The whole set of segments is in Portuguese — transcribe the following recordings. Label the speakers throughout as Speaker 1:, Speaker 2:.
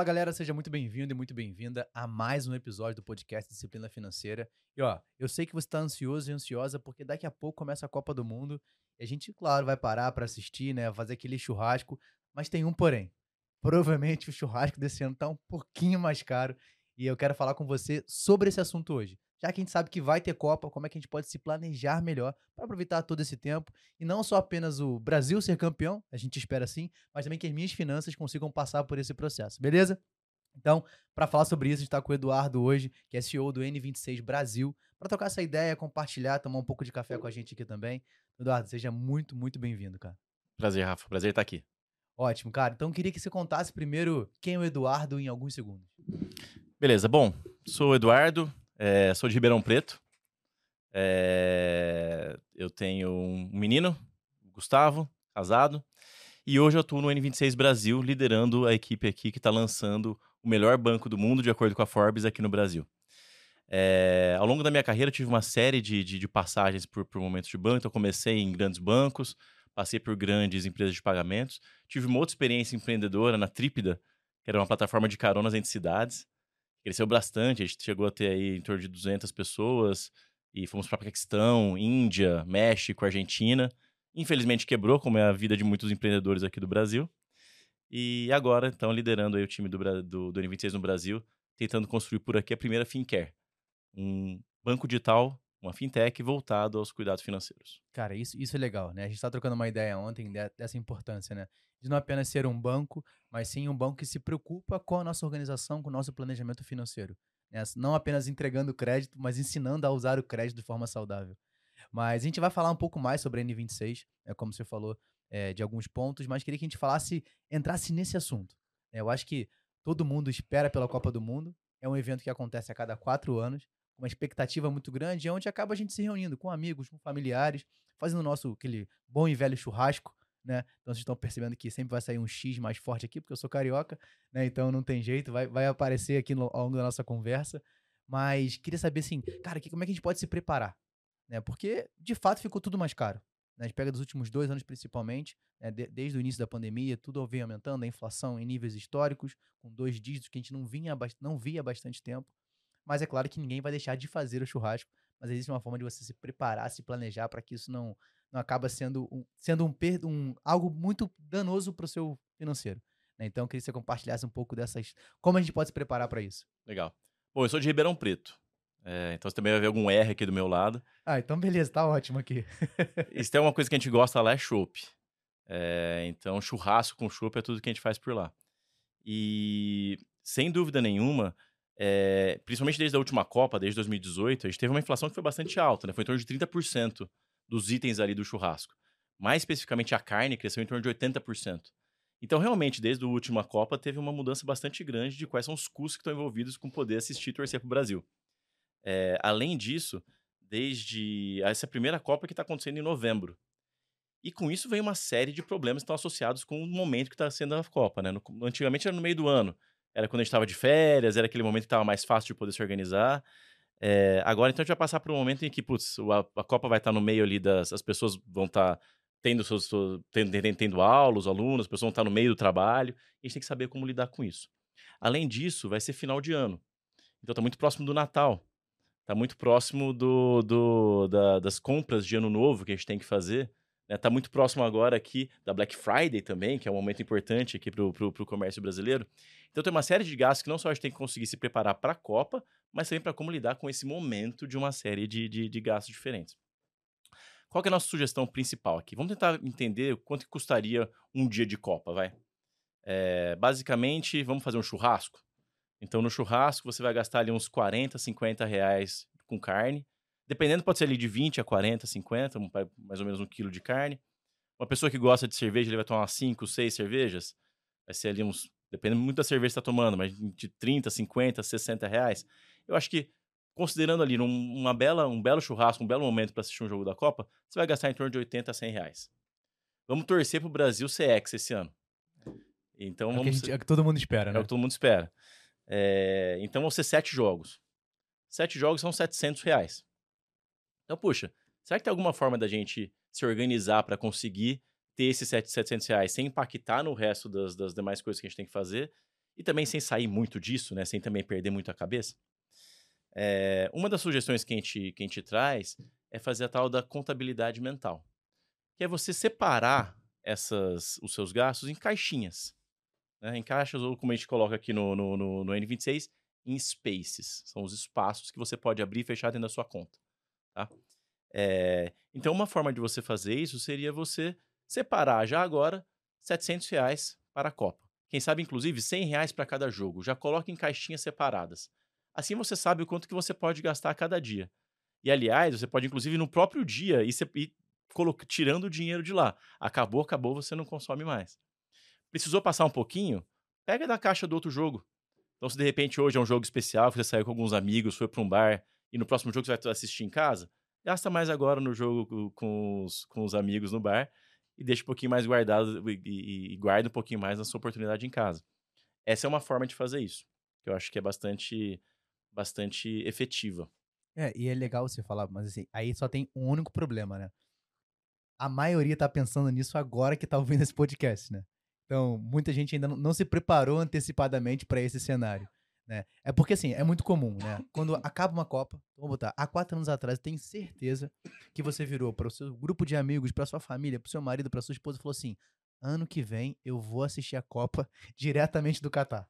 Speaker 1: Fala galera, seja muito bem-vindo e muito bem-vinda a mais um episódio do podcast Disciplina Financeira. E ó, eu sei que você está ansioso e ansiosa porque daqui a pouco começa a Copa do Mundo e a gente, claro, vai parar para assistir, né, fazer aquele churrasco, mas tem um porém. Provavelmente o churrasco desse ano tá um pouquinho mais caro e eu quero falar com você sobre esse assunto hoje. Já que a gente sabe que vai ter Copa, como é que a gente pode se planejar melhor para aproveitar todo esse tempo e não só apenas o Brasil ser campeão, a gente espera sim, mas também que as minhas finanças consigam passar por esse processo, beleza? Então, para falar sobre isso, a gente está com o Eduardo hoje, que é CEO do N26 Brasil, para trocar essa ideia, compartilhar, tomar um pouco de café com a gente aqui também. Eduardo, seja muito, muito bem-vindo, cara.
Speaker 2: Prazer, Rafa. Prazer estar aqui.
Speaker 1: Ótimo, cara. Então, queria que você contasse primeiro quem é o Eduardo em alguns segundos.
Speaker 2: Beleza. Bom, sou o Eduardo, é, sou de Ribeirão Preto. É, eu tenho um menino, Gustavo, casado. E hoje eu atuo no N26 Brasil, liderando a equipe aqui que está lançando o melhor banco do mundo, de acordo com a Forbes, aqui no Brasil. É, ao longo da minha carreira, eu tive uma série de, de, de passagens por, por, momentos de banco. Então, comecei em grandes bancos, passei por grandes empresas de pagamentos. Tive uma outra experiência empreendedora na Trípida, que era uma plataforma de caronas entre cidades cresceu bastante. A gente chegou a ter aí em torno de 200 pessoas e fomos para Paquistão, Índia, México, Argentina. Infelizmente quebrou, como é a vida de muitos empreendedores aqui do Brasil. E agora estão liderando aí o time do, do, do N26 no Brasil, tentando construir por aqui a primeira FinCare, um banco digital, uma fintech voltado aos cuidados financeiros.
Speaker 1: Cara, isso, isso é legal, né? A gente está trocando uma ideia ontem dessa importância, né? de não apenas ser um banco, mas sim um banco que se preocupa com a nossa organização, com o nosso planejamento financeiro. Né? Não apenas entregando crédito, mas ensinando a usar o crédito de forma saudável. Mas a gente vai falar um pouco mais sobre a N26, é, como você falou, é, de alguns pontos, mas queria que a gente falasse, entrasse nesse assunto. É, eu acho que todo mundo espera pela Copa do Mundo, é um evento que acontece a cada quatro anos, uma expectativa muito grande, é onde acaba a gente se reunindo com amigos, com familiares, fazendo o nosso aquele bom e velho churrasco, né? Então vocês estão percebendo que sempre vai sair um X mais forte aqui, porque eu sou carioca, né? Então não tem jeito, vai, vai aparecer aqui no, ao longo da nossa conversa. Mas queria saber assim, cara, que, como é que a gente pode se preparar? Né? Porque, de fato, ficou tudo mais caro. Né? A gente pega dos últimos dois anos, principalmente, né? de, desde o início da pandemia, tudo vem aumentando, a inflação em níveis históricos, com dois dígitos que a gente não, vinha, não via há bastante tempo. Mas é claro que ninguém vai deixar de fazer o churrasco, mas existe uma forma de você se preparar, se planejar para que isso não, não acaba sendo um, sendo um, um algo muito danoso para o seu financeiro. Né? Então, eu queria que você compartilhasse um pouco dessas. Como a gente pode se preparar para isso?
Speaker 2: Legal. Bom, eu sou de Ribeirão Preto. É, então você também vai ver algum R aqui do meu lado.
Speaker 1: Ah, então beleza, tá ótimo aqui.
Speaker 2: Isso é uma coisa que a gente gosta lá, é chopp. É, então, churrasco com chopp é tudo que a gente faz por lá. E, sem dúvida nenhuma, é, principalmente desde a última Copa, desde 2018, a gente teve uma inflação que foi bastante alta, né? Foi em torno de 30% dos itens ali do churrasco. Mais especificamente a carne cresceu em torno de 80%. Então, realmente, desde a última Copa, teve uma mudança bastante grande de quais são os custos que estão envolvidos com poder assistir e torcer para o Brasil. É, além disso, desde essa primeira Copa que está acontecendo em novembro. E com isso vem uma série de problemas que estão associados com o momento que está sendo a Copa. Né? No, antigamente era no meio do ano. Era quando a gente estava de férias, era aquele momento que estava mais fácil de poder se organizar. É, agora, então, a gente vai passar por um momento em que, putz, a, a Copa vai estar no meio ali das. As pessoas vão estar tendo, seus, tendo, tendo aula, os alunos, as pessoas vão estar no meio do trabalho. A gente tem que saber como lidar com isso. Além disso, vai ser final de ano. Então, está muito próximo do Natal. Está muito próximo do, do da, das compras de ano novo que a gente tem que fazer. Está né? muito próximo agora aqui da Black Friday também, que é um momento importante aqui para o comércio brasileiro. Então tem uma série de gastos que não só a gente tem que conseguir se preparar para a Copa, mas também para como lidar com esse momento de uma série de, de, de gastos diferentes. Qual é a nossa sugestão principal aqui? Vamos tentar entender quanto custaria um dia de Copa, vai? É, basicamente, vamos fazer um churrasco. Então, no churrasco, você vai gastar ali uns 40, 50 reais com carne. Dependendo, pode ser ali de 20 a 40, 50, mais ou menos um quilo de carne. Uma pessoa que gosta de cerveja, ele vai tomar 5, 6 cervejas. Vai ser ali uns dependendo muito da cerveja que você está tomando, mas de 30, 50, 60 reais. Eu acho que, considerando ali um, uma bela, um belo churrasco, um belo momento para assistir um jogo da Copa, você vai gastar em torno de 80 a 100 reais. Vamos torcer para o Brasil ser ex esse ano. Então,
Speaker 1: é,
Speaker 2: vamos
Speaker 1: gente, é o que todo mundo espera, né?
Speaker 2: É o que todo mundo espera. É, então vão ser sete jogos. Sete jogos são 700 reais. Então, puxa, será que tem alguma forma da gente se organizar para conseguir ter esses 700 reais sem impactar no resto das, das demais coisas que a gente tem que fazer. e também sem sair muito disso, né? Sem também perder muito a cabeça. É, uma das sugestões que a, gente, que a gente traz é fazer a tal da contabilidade mental, que é você separar essas, os seus gastos em caixinhas, né? em caixas, ou como a gente coloca aqui no, no, no, no N26, em spaces. São os espaços que você pode abrir e fechar dentro da sua conta. Tá? É, então, uma forma de você fazer isso seria você separar já agora 700 reais para a Copa. Quem sabe, inclusive, 100 reais para cada jogo. Já coloque em caixinhas separadas. Assim você sabe o quanto que você pode gastar a cada dia. E, aliás, você pode, inclusive, no próprio dia ir, ir tirando o dinheiro de lá. Acabou, acabou, você não consome mais. Precisou passar um pouquinho? Pega da caixa do outro jogo. Então, se de repente hoje é um jogo especial, você saiu com alguns amigos, foi para um bar, e no próximo jogo você vai assistir em casa, gasta mais agora no jogo com os, com os amigos no bar e deixa um pouquinho mais guardado e, e, guarda um pouquinho mais na sua oportunidade em casa. Essa é uma forma de fazer isso, que eu acho que é bastante, bastante efetiva.
Speaker 1: É, e é legal você falar, mas assim, aí só tem um único problema, né? A maioria tá pensando nisso agora que tá ouvindo esse podcast, né? Então, muita gente ainda não se preparou antecipadamente para esse cenário. Né? É porque, assim, é muito comum, né? Quando acaba uma Copa, vamos botar, há quatro anos atrás, tem certeza que você virou para o seu grupo de amigos, para sua família, para o seu marido, para sua esposa e falou assim: ano que vem eu vou assistir a Copa diretamente do Catar.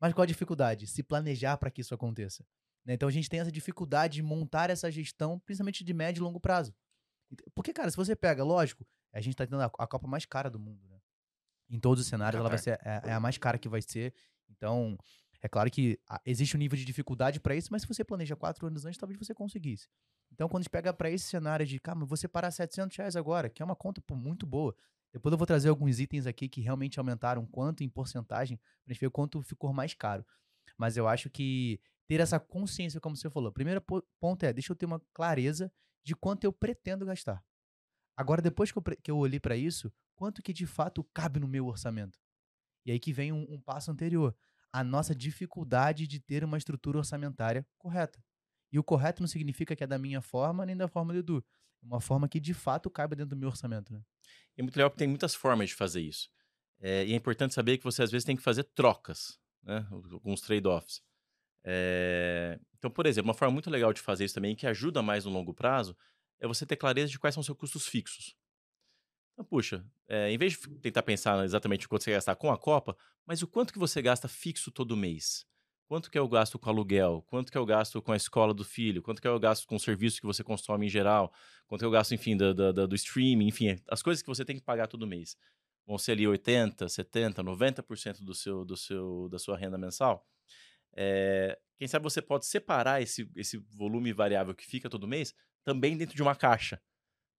Speaker 1: Mas qual a dificuldade? Se planejar para que isso aconteça. Né? Então a gente tem essa dificuldade de montar essa gestão, principalmente de médio e longo prazo. Porque, cara, se você pega, lógico, a gente está tendo a, a Copa mais cara do mundo, né? Em todos os cenários, ela vai ser é, é a mais cara que vai ser. Então, é claro que existe um nível de dificuldade para isso, mas se você planeja quatro anos antes, talvez você conseguisse. Então, quando a gente pega para esse cenário de, cara, você parar 700 reais agora, que é uma conta pô, muito boa. Depois eu vou trazer alguns itens aqui que realmente aumentaram quanto em porcentagem, para gente ver quanto ficou mais caro. Mas eu acho que ter essa consciência, como você falou, primeiro ponto é, deixa eu ter uma clareza de quanto eu pretendo gastar. Agora, depois que eu, que eu olhei para isso, quanto que de fato cabe no meu orçamento? E aí que vem um, um passo anterior a nossa dificuldade de ter uma estrutura orçamentária correta. E o correto não significa que é da minha forma nem da forma do Edu. É uma forma que de fato caiba dentro do meu orçamento. Né?
Speaker 2: É muito legal que tem muitas formas de fazer isso. É, e é importante saber que você às vezes tem que fazer trocas, né? alguns trade-offs. É... Então, por exemplo, uma forma muito legal de fazer isso também, que ajuda mais no longo prazo, é você ter clareza de quais são os seus custos fixos. Então, puxa, é, em vez de tentar pensar exatamente o quanto você gastar com a Copa, mas o quanto que você gasta fixo todo mês? Quanto que é o gasto com aluguel? Quanto que é o gasto com a escola do filho? Quanto que é o gasto com o serviço que você consome em geral? Quanto que é o gasto, enfim, do, do, do streaming? Enfim, as coisas que você tem que pagar todo mês. Vão ser ali 80, 70, 90% do seu, do seu, da sua renda mensal. É, quem sabe você pode separar esse, esse volume variável que fica todo mês também dentro de uma caixa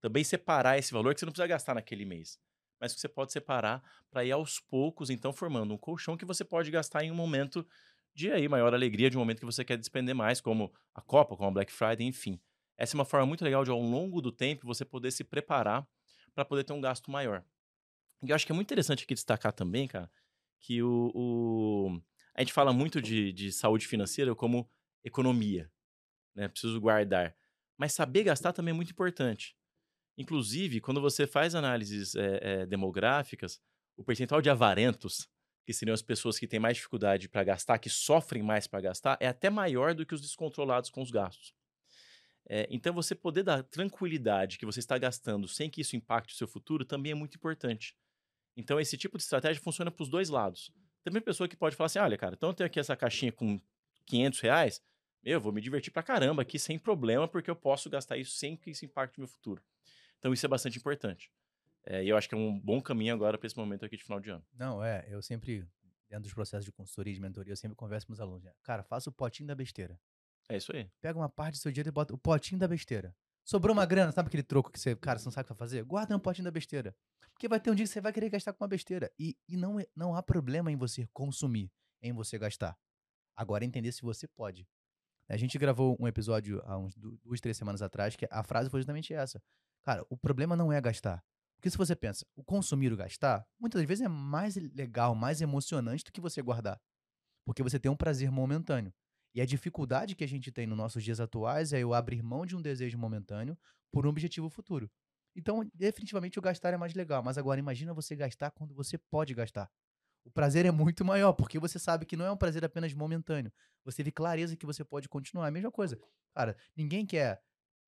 Speaker 2: também separar esse valor que você não precisa gastar naquele mês, mas que você pode separar para ir aos poucos, então formando um colchão que você pode gastar em um momento de aí maior alegria, de um momento que você quer despender mais, como a Copa, como a Black Friday, enfim. Essa é uma forma muito legal de ao longo do tempo você poder se preparar para poder ter um gasto maior. E eu acho que é muito interessante aqui destacar também, cara, que o, o... a gente fala muito de, de saúde financeira como economia, né? Preciso guardar. Mas saber gastar também é muito importante. Inclusive, quando você faz análises é, é, demográficas, o percentual de avarentos, que seriam as pessoas que têm mais dificuldade para gastar, que sofrem mais para gastar, é até maior do que os descontrolados com os gastos. É, então, você poder dar tranquilidade que você está gastando sem que isso impacte o seu futuro também é muito importante. Então, esse tipo de estratégia funciona para os dois lados. Tem pessoa que pode falar assim: olha, cara, então eu tenho aqui essa caixinha com 500 reais, eu vou me divertir para caramba aqui sem problema, porque eu posso gastar isso sem que isso impacte o meu futuro. Então isso é bastante importante. É, e eu acho que é um bom caminho agora para esse momento aqui de final de ano.
Speaker 1: Não, é, eu sempre, dentro dos processos de consultoria e de mentoria, eu sempre converso com os alunos. Né? Cara, faça o potinho da besteira.
Speaker 2: É isso aí.
Speaker 1: Pega uma parte do seu dinheiro e bota o potinho da besteira. Sobrou uma grana, sabe aquele troco que você, cara, você não sabe o que vai fazer? Guarda um potinho da besteira. Porque vai ter um dia que você vai querer gastar com uma besteira. E, e não, é, não há problema em você consumir, em você gastar. Agora, entender se você pode. A gente gravou um episódio há uns duas, três semanas atrás que a frase foi justamente essa. Cara, o problema não é gastar. Porque se você pensa, o consumir o gastar, muitas vezes é mais legal, mais emocionante do que você guardar. Porque você tem um prazer momentâneo. E a dificuldade que a gente tem nos nossos dias atuais é eu abrir mão de um desejo momentâneo por um objetivo futuro. Então, definitivamente, o gastar é mais legal. Mas agora, imagina você gastar quando você pode gastar. o prazer é muito maior, porque você sabe que não é um prazer apenas momentâneo. Você teve clareza que você pode continuar. É a mesma coisa. Cara, ninguém quer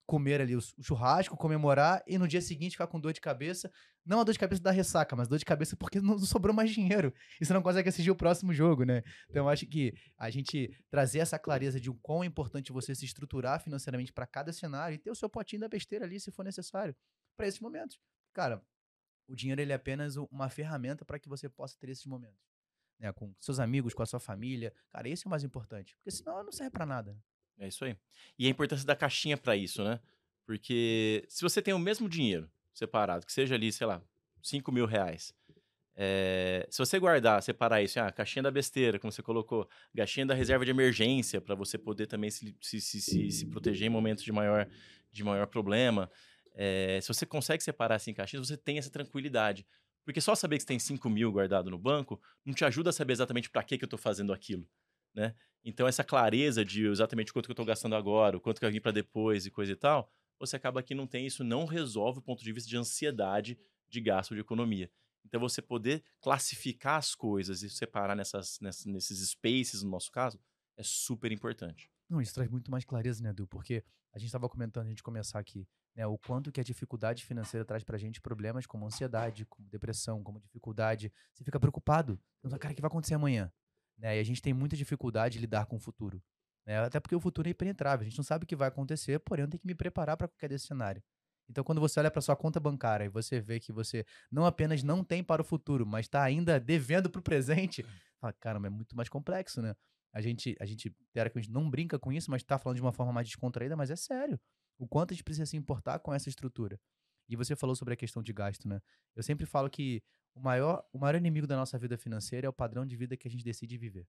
Speaker 1: comer ali o churrasco, comemorar e no dia seguinte ficar com dor de cabeça. Não a dor de cabeça da ressaca, mas dor de cabeça porque não sobrou mais dinheiro. E você não consegue assistir o próximo jogo, né? Então acho que a gente trazer essa clareza de o quão é importante você se estruturar financeiramente para cada cenário e ter o seu potinho da besteira ali se for necessário para esses momentos. Cara, o dinheiro ele é apenas uma ferramenta para que você possa ter esses momentos. Né, com seus amigos, com a sua família. Cara, esse é o mais importante. Porque senão não serve para nada.
Speaker 2: É isso aí. E a importância da caixinha para isso, né? Porque se você tem o mesmo dinheiro separado, que seja ali, sei lá, 5 mil reais. É, se você guardar, separar isso, ah, caixinha da besteira, como você colocou, caixinha da reserva de emergência, para você poder também se, se, se, se, proteger em momentos de maior, de maior problema. É, se você consegue separar assim caixinhas, você tem essa tranquilidade. Porque só saber que você tem 5 mil guardado no banco não te ajuda a saber exatamente para que, que eu estou fazendo aquilo. Né? Então, essa clareza de exatamente quanto que eu estou gastando agora, o quanto que eu vim para depois e coisa e tal, você acaba que não tem isso, não resolve o ponto de vista de ansiedade de gasto de economia. Então, você poder classificar as coisas e separar nessas, nessas, nesses spaces, no nosso caso, é super importante.
Speaker 1: Não, isso traz muito mais clareza, né, Edu? Porque a gente estava comentando, a gente começar aqui, né, o quanto que a dificuldade financeira traz pra gente problemas como ansiedade, como depressão, como dificuldade. Você fica preocupado. Então, cara, o que vai acontecer amanhã? Né? E a gente tem muita dificuldade de lidar com o futuro. Né? Até porque o futuro é impenetrável. A gente não sabe o que vai acontecer, porém eu tenho que me preparar para qualquer desse cenário. Então, quando você olha para sua conta bancária e você vê que você não apenas não tem para o futuro, mas está ainda devendo para o presente, fala, caramba, é muito mais complexo, né? A gente, a gente, teoricamente, não brinca com isso, mas está falando de uma forma mais descontraída, mas é sério. O quanto a gente precisa se importar com essa estrutura. E você falou sobre a questão de gasto, né? Eu sempre falo que o maior, o maior inimigo da nossa vida financeira é o padrão de vida que a gente decide viver.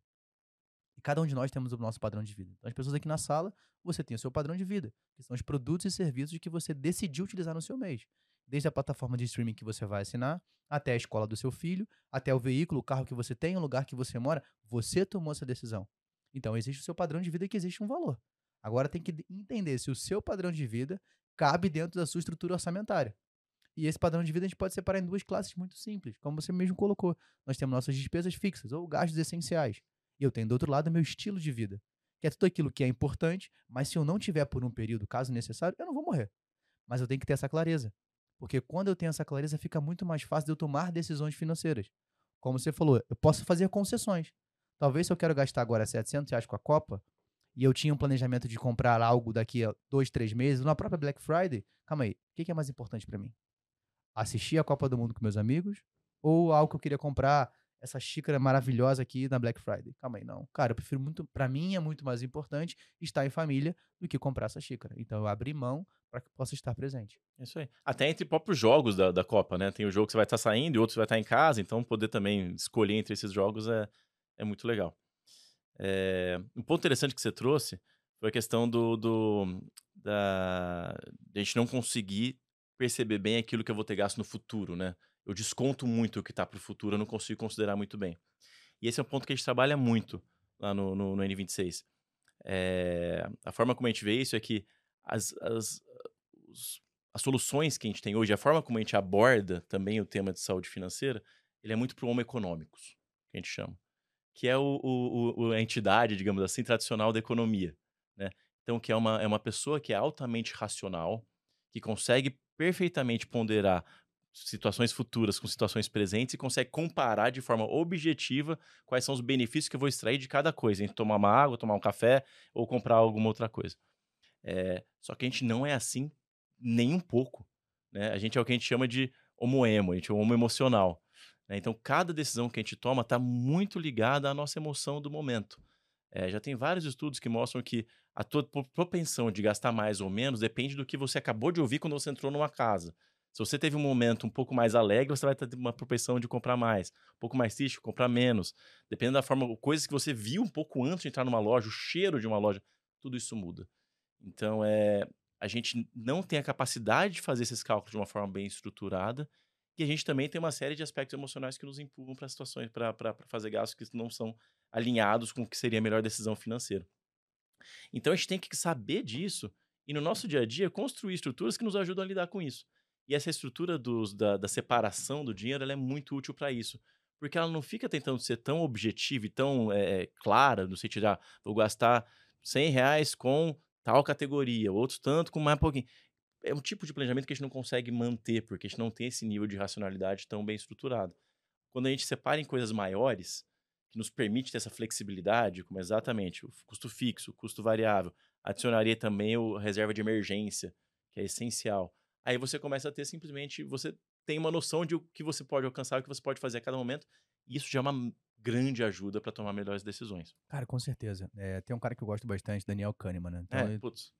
Speaker 1: E cada um de nós temos o nosso padrão de vida. Então, as pessoas aqui na sala, você tem o seu padrão de vida, que são os produtos e serviços que você decidiu utilizar no seu mês. Desde a plataforma de streaming que você vai assinar, até a escola do seu filho, até o veículo, o carro que você tem, o lugar que você mora, você tomou essa decisão. Então, existe o seu padrão de vida que existe um valor. Agora tem que entender se o seu padrão de vida cabe dentro da sua estrutura orçamentária. E esse padrão de vida a gente pode separar em duas classes muito simples, como você mesmo colocou. Nós temos nossas despesas fixas ou gastos essenciais. E eu tenho do outro lado meu estilo de vida, que é tudo aquilo que é importante, mas se eu não tiver por um período, caso necessário, eu não vou morrer. Mas eu tenho que ter essa clareza. Porque quando eu tenho essa clareza, fica muito mais fácil de eu tomar decisões financeiras. Como você falou, eu posso fazer concessões. Talvez se eu quero gastar agora 700 reais com a Copa, e eu tinha um planejamento de comprar algo daqui a dois, três meses, na própria Black Friday, calma aí, o que é mais importante para mim? Assistir a Copa do Mundo com meus amigos ou algo que eu queria comprar essa xícara maravilhosa aqui na Black Friday. Calma aí, não. Cara, eu prefiro muito, para mim é muito mais importante estar em família do que comprar essa xícara. Então eu abri mão para que possa estar presente.
Speaker 2: É isso aí. Até entre próprios jogos da, da Copa, né? Tem o jogo que você vai estar saindo e outro você vai estar em casa, então poder também escolher entre esses jogos é, é muito legal. É, um ponto interessante que você trouxe foi a questão do, do da de a gente não conseguir perceber bem aquilo que eu vou ter gasto no futuro, né? Eu desconto muito o que está para o futuro, eu não consigo considerar muito bem. E esse é um ponto que a gente trabalha muito lá no, no, no N26. É, a forma como a gente vê isso é que as, as, os, as soluções que a gente tem hoje, a forma como a gente aborda também o tema de saúde financeira, ele é muito para o homem econômicos, que a gente chama. Que é o, o, o, a entidade, digamos assim, tradicional da economia. Né? Então, que é uma, é uma pessoa que é altamente racional, que consegue perfeitamente ponderar situações futuras com situações presentes e consegue comparar de forma objetiva quais são os benefícios que eu vou extrair de cada coisa, entre tomar uma água, tomar um café ou comprar alguma outra coisa. É, só que a gente não é assim nem um pouco. Né? A gente é o que a gente chama de homo emo, a gente é um homo emocional. Né? Então, cada decisão que a gente toma está muito ligada à nossa emoção do momento. É, já tem vários estudos que mostram que a tua propensão de gastar mais ou menos depende do que você acabou de ouvir quando você entrou numa casa. Se você teve um momento um pouco mais alegre, você vai ter uma propensão de comprar mais. Um pouco mais triste, comprar menos. Dependendo da forma, coisas que você viu um pouco antes de entrar numa loja, o cheiro de uma loja, tudo isso muda. Então, é, a gente não tem a capacidade de fazer esses cálculos de uma forma bem estruturada. E a gente também tem uma série de aspectos emocionais que nos empurram para situações, para fazer gastos que não são alinhados com o que seria a melhor decisão financeira. Então a gente tem que saber disso e no nosso dia a dia construir estruturas que nos ajudam a lidar com isso. E essa estrutura dos, da, da separação do dinheiro é muito útil para isso. porque ela não fica tentando ser tão objetiva e tão é, clara, no sentido de, ah, vou gastar 100 reais com tal categoria, outros tanto com mais pouquinho. É um tipo de planejamento que a gente não consegue manter, porque a gente não tem esse nível de racionalidade tão bem estruturado. Quando a gente separa em coisas maiores, que nos permite ter essa flexibilidade, como exatamente o custo fixo, o custo variável, adicionaria também o reserva de emergência, que é essencial. Aí você começa a ter simplesmente, você tem uma noção de o que você pode alcançar, o que você pode fazer a cada momento, e isso já é uma grande ajuda para tomar melhores decisões.
Speaker 1: Cara, com certeza. É, tem um cara que eu gosto bastante, Daniel Kahneman, né?
Speaker 2: Então, é, ele, putz.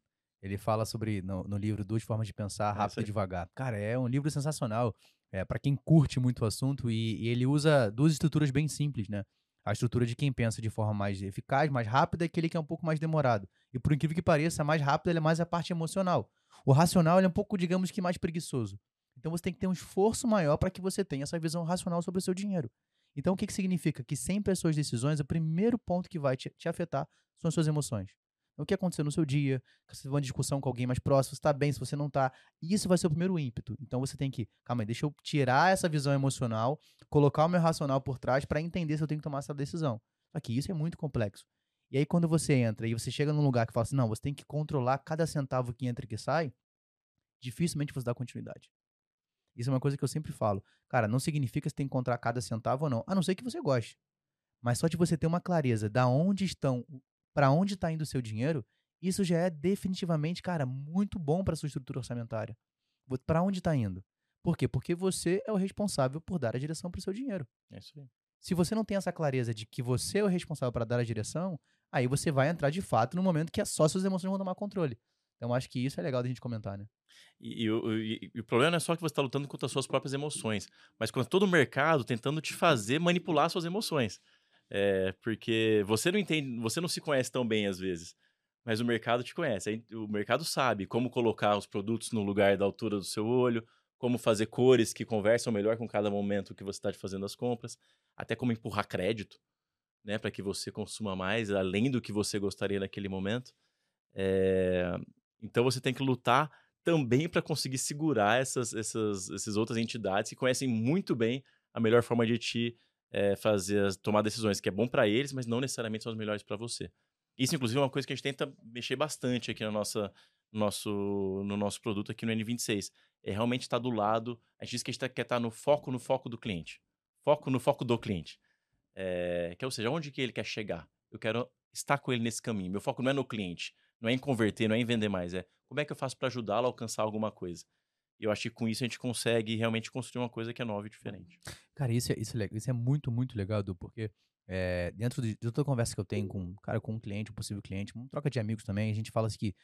Speaker 1: ele fala sobre, no, no, livro, Duas Formas de Pensar, é Rápido e Devagar. Cara, é um livro sensacional, é, para quem curte muito o assunto, e, e ele usa duas estruturas bem simples, né? A estrutura de quem pensa de forma mais eficaz, mais rápida, é aquele que é um pouco mais demorado. E por incrível que pareça, a mais rápida é mais a parte emocional. O racional é um pouco, digamos que, mais preguiçoso. Então você tem que ter um esforço maior para que você tenha essa visão racional sobre o seu dinheiro. Então o que, que significa? Que sempre as suas decisões, o primeiro ponto que vai te, te afetar são as suas emoções. O que aconteceu no seu dia, se você teve uma discussão com alguém mais próximo, se está bem, se você não está. Isso vai ser o primeiro ímpeto. Então você tem que, calma aí, deixa eu tirar essa visão emocional, colocar o meu racional por trás para entender se eu tenho que tomar essa decisão. Que isso é muito complexo. E aí, quando você entra e você chega num lugar que fala assim, não, você tem que controlar cada centavo que entra e que sai, dificilmente você dá continuidade. Isso é uma coisa que eu sempre falo. Cara, não significa que você tem que encontrar cada centavo ou não, a não ser que você goste. Mas só de você ter uma clareza da onde estão, para onde está indo o seu dinheiro, isso já é definitivamente, cara, muito bom para sua estrutura orçamentária. Para onde está indo? Por quê? Porque você é o responsável por dar a direção para o seu dinheiro.
Speaker 2: É isso aí.
Speaker 1: Se você não tem essa clareza de que você é o responsável para dar a direção, aí você vai entrar de fato no momento que é só suas emoções vão tomar controle. Então, acho que isso é legal da gente comentar, né?
Speaker 2: E, e, e, e, o problema não é só que você está lutando contra as suas próprias emoções, mas contra todo o mercado tentando te fazer manipular suas emoções. É, porque você não entende, você não se conhece tão bem às vezes, mas o mercado te conhece. O mercado sabe como colocar os produtos no lugar da altura do seu olho, como fazer cores que conversam melhor com cada momento que você está fazendo as compras, até como empurrar crédito, né, para que você consuma mais, além do que você gostaria naquele momento. É, então você tem que lutar também para conseguir segurar essas, essas, essas outras entidades que conhecem muito bem a melhor forma de te é, fazer tomar decisões, que é bom para eles, mas não necessariamente são as melhores para você. Isso, inclusive, é uma coisa que a gente tenta mexer bastante aqui no nosso, nosso, no nosso produto aqui no N26. É realmente estar tá do lado. A gente diz que a gente tá, quer estar tá no foco, no foco do cliente. Foco no foco do cliente. É, que, ou seja, onde que ele quer chegar? Eu quero estar com ele nesse caminho. Meu foco não é no cliente, não é em converter, não é em vender mais, é como é que eu faço para ajudá-lo a alcançar alguma coisa. E eu acho que com isso a gente consegue realmente construir uma coisa que é nova e diferente.
Speaker 1: Cara, isso é, isso é, isso é muito, muito legal, Du, porque é, dentro de, de toda conversa que eu tenho com, cara, com um cliente, um possível cliente, uma troca de amigos também, a gente fala assim que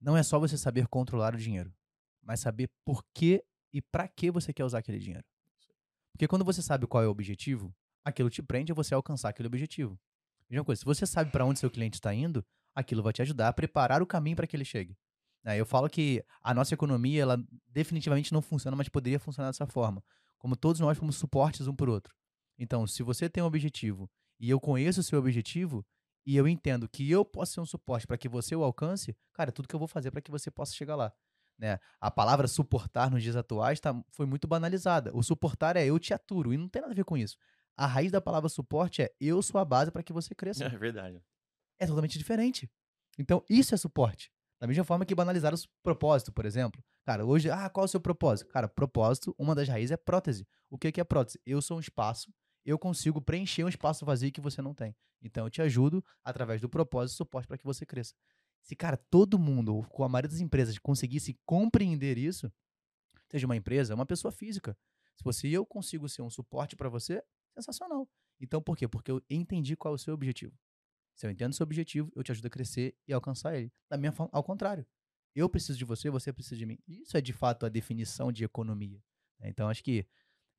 Speaker 1: não é só você saber controlar o dinheiro, mas saber por que e para que você quer usar aquele dinheiro. Porque quando você sabe qual é o objetivo, aquilo te prende a você alcançar aquele objetivo. Mesma coisa, se você sabe para onde seu cliente está indo, aquilo vai te ajudar a preparar o caminho para que ele chegue. Né, eu falo que a nossa economia, ela definitivamente não funciona, mas poderia funcionar dessa forma. Como todos nós fomos suportes um por outro. Então, se você tem um objetivo e eu conheço o seu objetivo e eu entendo que eu posso ser um suporte para que você o alcance, cara, tudo que eu vou fazer para que você possa chegar lá. Né? A palavra suportar nos dias atuais tá, foi muito banalizada. O suportar é eu te aturo e não tem nada a ver com isso. A raiz da palavra suporte é eu sou a base para que você cresça.
Speaker 2: É verdade.
Speaker 1: É totalmente diferente. Então, isso é suporte. Da mesma forma que banalizaram o propósito, por exemplo. Cara, hoje, ah, qual é o seu propósito? Cara, propósito, uma das raízes é prótese. O que é prótese? Eu sou um espaço, eu consigo preencher um espaço vazio que você não tem. Então, eu te ajudo, através do propósito, suporte para que você cresça. Se, cara, todo mundo, com a maioria das empresas, conseguisse compreender isso, seja uma empresa, uma pessoa física, se você eu consigo ser um suporte para você, sensacional. Então, por quê? Porque eu entendi qual é o seu objetivo. Se eu entendo seu objetivo, eu te ajudo a crescer e alcançar ele. Da minha forma, ao contrário. Eu preciso de você, você precisa de mim. Isso é de fato a definição de economia. Né? Então, acho que,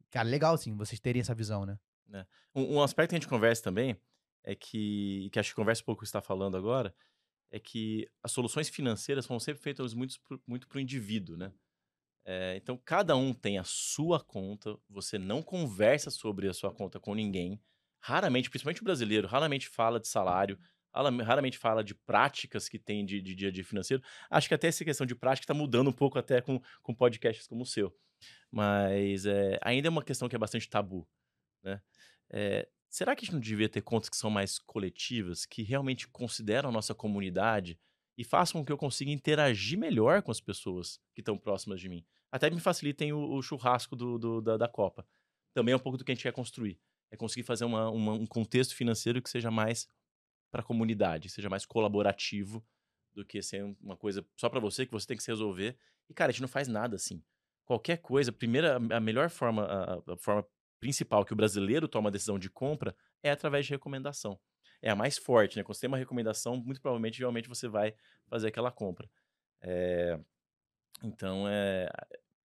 Speaker 1: cara, legal sim, vocês terem essa visão, né?
Speaker 2: É. Um, um, aspecto que a gente conversa também é que, que acho que conversa um pouco o que está falando agora, é que as soluções financeiras são sempre feitas muito, muito para o indivíduo, né? É, então, cada um tem a sua conta, você não conversa sobre a sua conta com ninguém. Raramente, principalmente o brasileiro, raramente fala de salário, raramente fala de práticas que tem de, dia a dia financeiro. Acho que até essa questão de prática está mudando um pouco até com, com podcasts como o seu. Mas é, ainda é uma questão que é bastante tabu. né? É, será que a gente não devia ter contas que são mais coletivas, que realmente consideram a nossa comunidade e façam com que eu consiga interagir melhor com as pessoas que estão próximas de mim? Até me facilitem o, o churrasco do, do, da, da, Copa. Também é um pouco do que a gente quer construir. É conseguir fazer uma, uma, um contexto financeiro que seja mais para a comunidade, seja mais colaborativo do que ser uma coisa só para você que você tem que se resolver. E, cara, a gente não faz nada assim. Qualquer coisa, primeira, a melhor forma, a, a forma principal que o brasileiro toma a decisão de compra é através de recomendação. É a mais forte, né? Quando você tem uma recomendação, muito provavelmente, realmente, você vai fazer aquela compra. É... Então, é...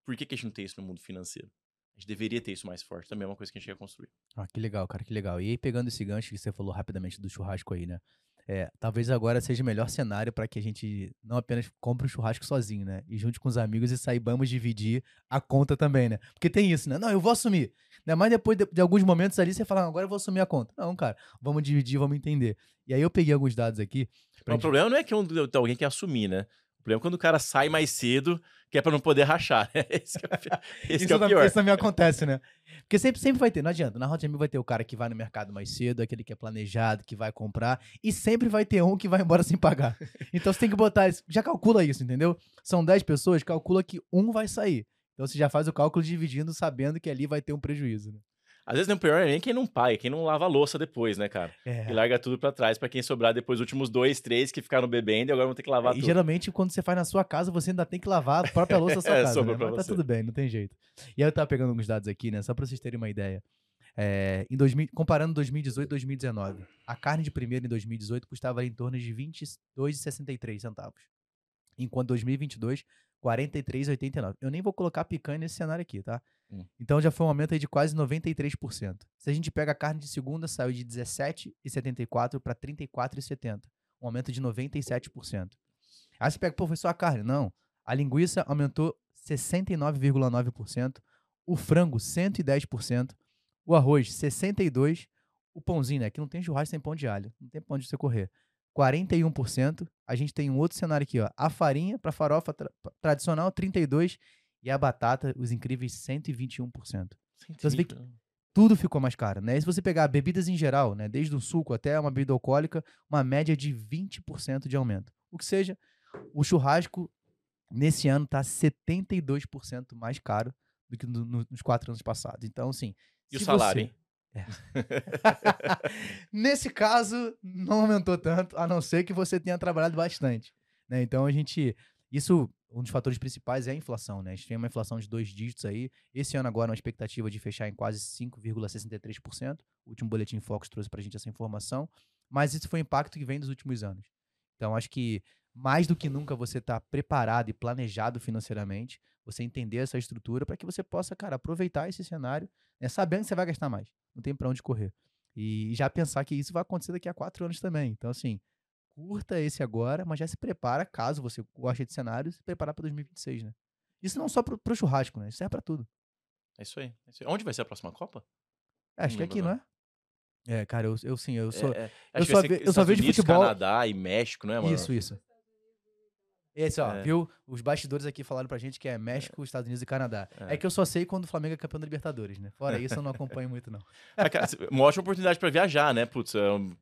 Speaker 2: por que, que a gente não tem isso no mundo financeiro? A gente deveria ter isso mais forte. Também é uma coisa que a gente quer construir.
Speaker 1: Ah, que legal, cara, que legal. E aí, pegando esse gancho que você falou rapidamente do churrasco aí, né? É, talvez agora seja o melhor cenário para que a gente não apenas compre um churrasco sozinho, né? E junte com os amigos e saibamos dividir a conta também, né? Porque tem isso, né? Não, eu vou assumir. Né? Mas depois de, de alguns momentos ali você fala, agora eu vou assumir a conta. Não, cara, vamos dividir, vamos entender. E aí eu peguei alguns dados aqui.
Speaker 2: O gente... problema não é que um, alguém quer assumir, né? O problema é quando o cara sai mais cedo que é para não poder rachar, né? Esse, é, esse
Speaker 1: isso,
Speaker 2: é o pior.
Speaker 1: Isso também acontece, né? Porque sempre, sempre vai ter, não adianta. Na Hot vai ter o cara que vai no mercado mais cedo, aquele que é planejado, que vai comprar, e sempre vai ter um que vai embora sem pagar. Então você tem que botar isso. Já calcula isso, entendeu? São 10 pessoas, calcula que um vai sair. Então você já faz o cálculo dividindo, sabendo que ali vai ter um prejuízo, né?
Speaker 2: Às vezes, o pior é nem quem não paga, quem não lava a louça depois, né, cara? É. E larga tudo para trás para quem sobrar depois, os últimos dois, três que ficaram bebendo e agora vão ter que lavar
Speaker 1: e
Speaker 2: tudo.
Speaker 1: E geralmente, quando você faz na sua casa, você ainda tem que lavar a própria louça da sua
Speaker 2: é,
Speaker 1: casa. Né?
Speaker 2: Mas
Speaker 1: tá tudo bem, não tem jeito. E aí eu tava pegando alguns dados aqui, né? Só pra vocês terem uma ideia. É, em 2000, comparando 2018 e 2019, a carne de primeira em 2018 custava em torno de R$ 22,63 centavos. Enquanto 2022, 43,89. Eu nem vou colocar picanha nesse cenário aqui, tá? Hum. Então já foi um aumento aí de quase 93%. Se a gente pega a carne de segunda, saiu de 17,74 para 34,70. Um aumento de 97%. Aí você pega, pô, foi só a carne. Não. A linguiça aumentou 69,9%. O frango, 110%. O arroz, 62%. O pãozinho, né? Aqui não tem churrasco sem pão de alho. Não tem pão de você correr. 41%. A gente tem um outro cenário aqui, ó. A farinha para farofa tra tradicional, 32%. E a batata, os incríveis 121%. 120, então você vê que tudo ficou mais caro, né? E se você pegar bebidas em geral, né, desde o suco até uma bebida alcoólica, uma média de 20% de aumento. O que seja, o churrasco nesse ano está 72% mais caro do que no, no, nos quatro anos passados. Então, assim.
Speaker 2: E o salário,
Speaker 1: você... É. Nesse caso, não aumentou tanto, a não ser que você tenha trabalhado bastante. Né? Então a gente. Isso um dos fatores principais é a inflação, né? A gente tem uma inflação de dois dígitos aí. Esse ano agora uma expectativa de fechar em quase 5,63%. O último boletim Focus trouxe para a gente essa informação. Mas isso foi um impacto que vem dos últimos anos. Então acho que mais do que nunca você está preparado e planejado financeiramente, você entender essa estrutura para que você possa, cara, aproveitar esse cenário, né, sabendo que você vai gastar mais. Não tem para onde correr. E já pensar que isso vai acontecer daqui a quatro anos também. Então, assim, curta esse agora, mas já se prepara, caso você goste de cenário, se preparar para 2026, né? Isso não só pro, pro churrasco, né? Isso serve para tudo.
Speaker 2: É isso, aí, é isso aí. Onde vai ser a próxima Copa?
Speaker 1: É, acho que é aqui, não é? É, cara, eu, eu sim, eu sou. É, é. Eu, só, ve, eu só vejo futebol.
Speaker 2: Canadá e México, né, mano?
Speaker 1: Isso, isso. Esse, ó, é. viu? Os bastidores aqui falaram pra gente que é México, é. Estados Unidos e Canadá. É. é. que eu só sei quando o Flamengo é campeão da Libertadores, né? Fora isso, eu não acompanho muito, não.
Speaker 2: É, cara, uma ótima oportunidade para viajar, né? Putz, é um,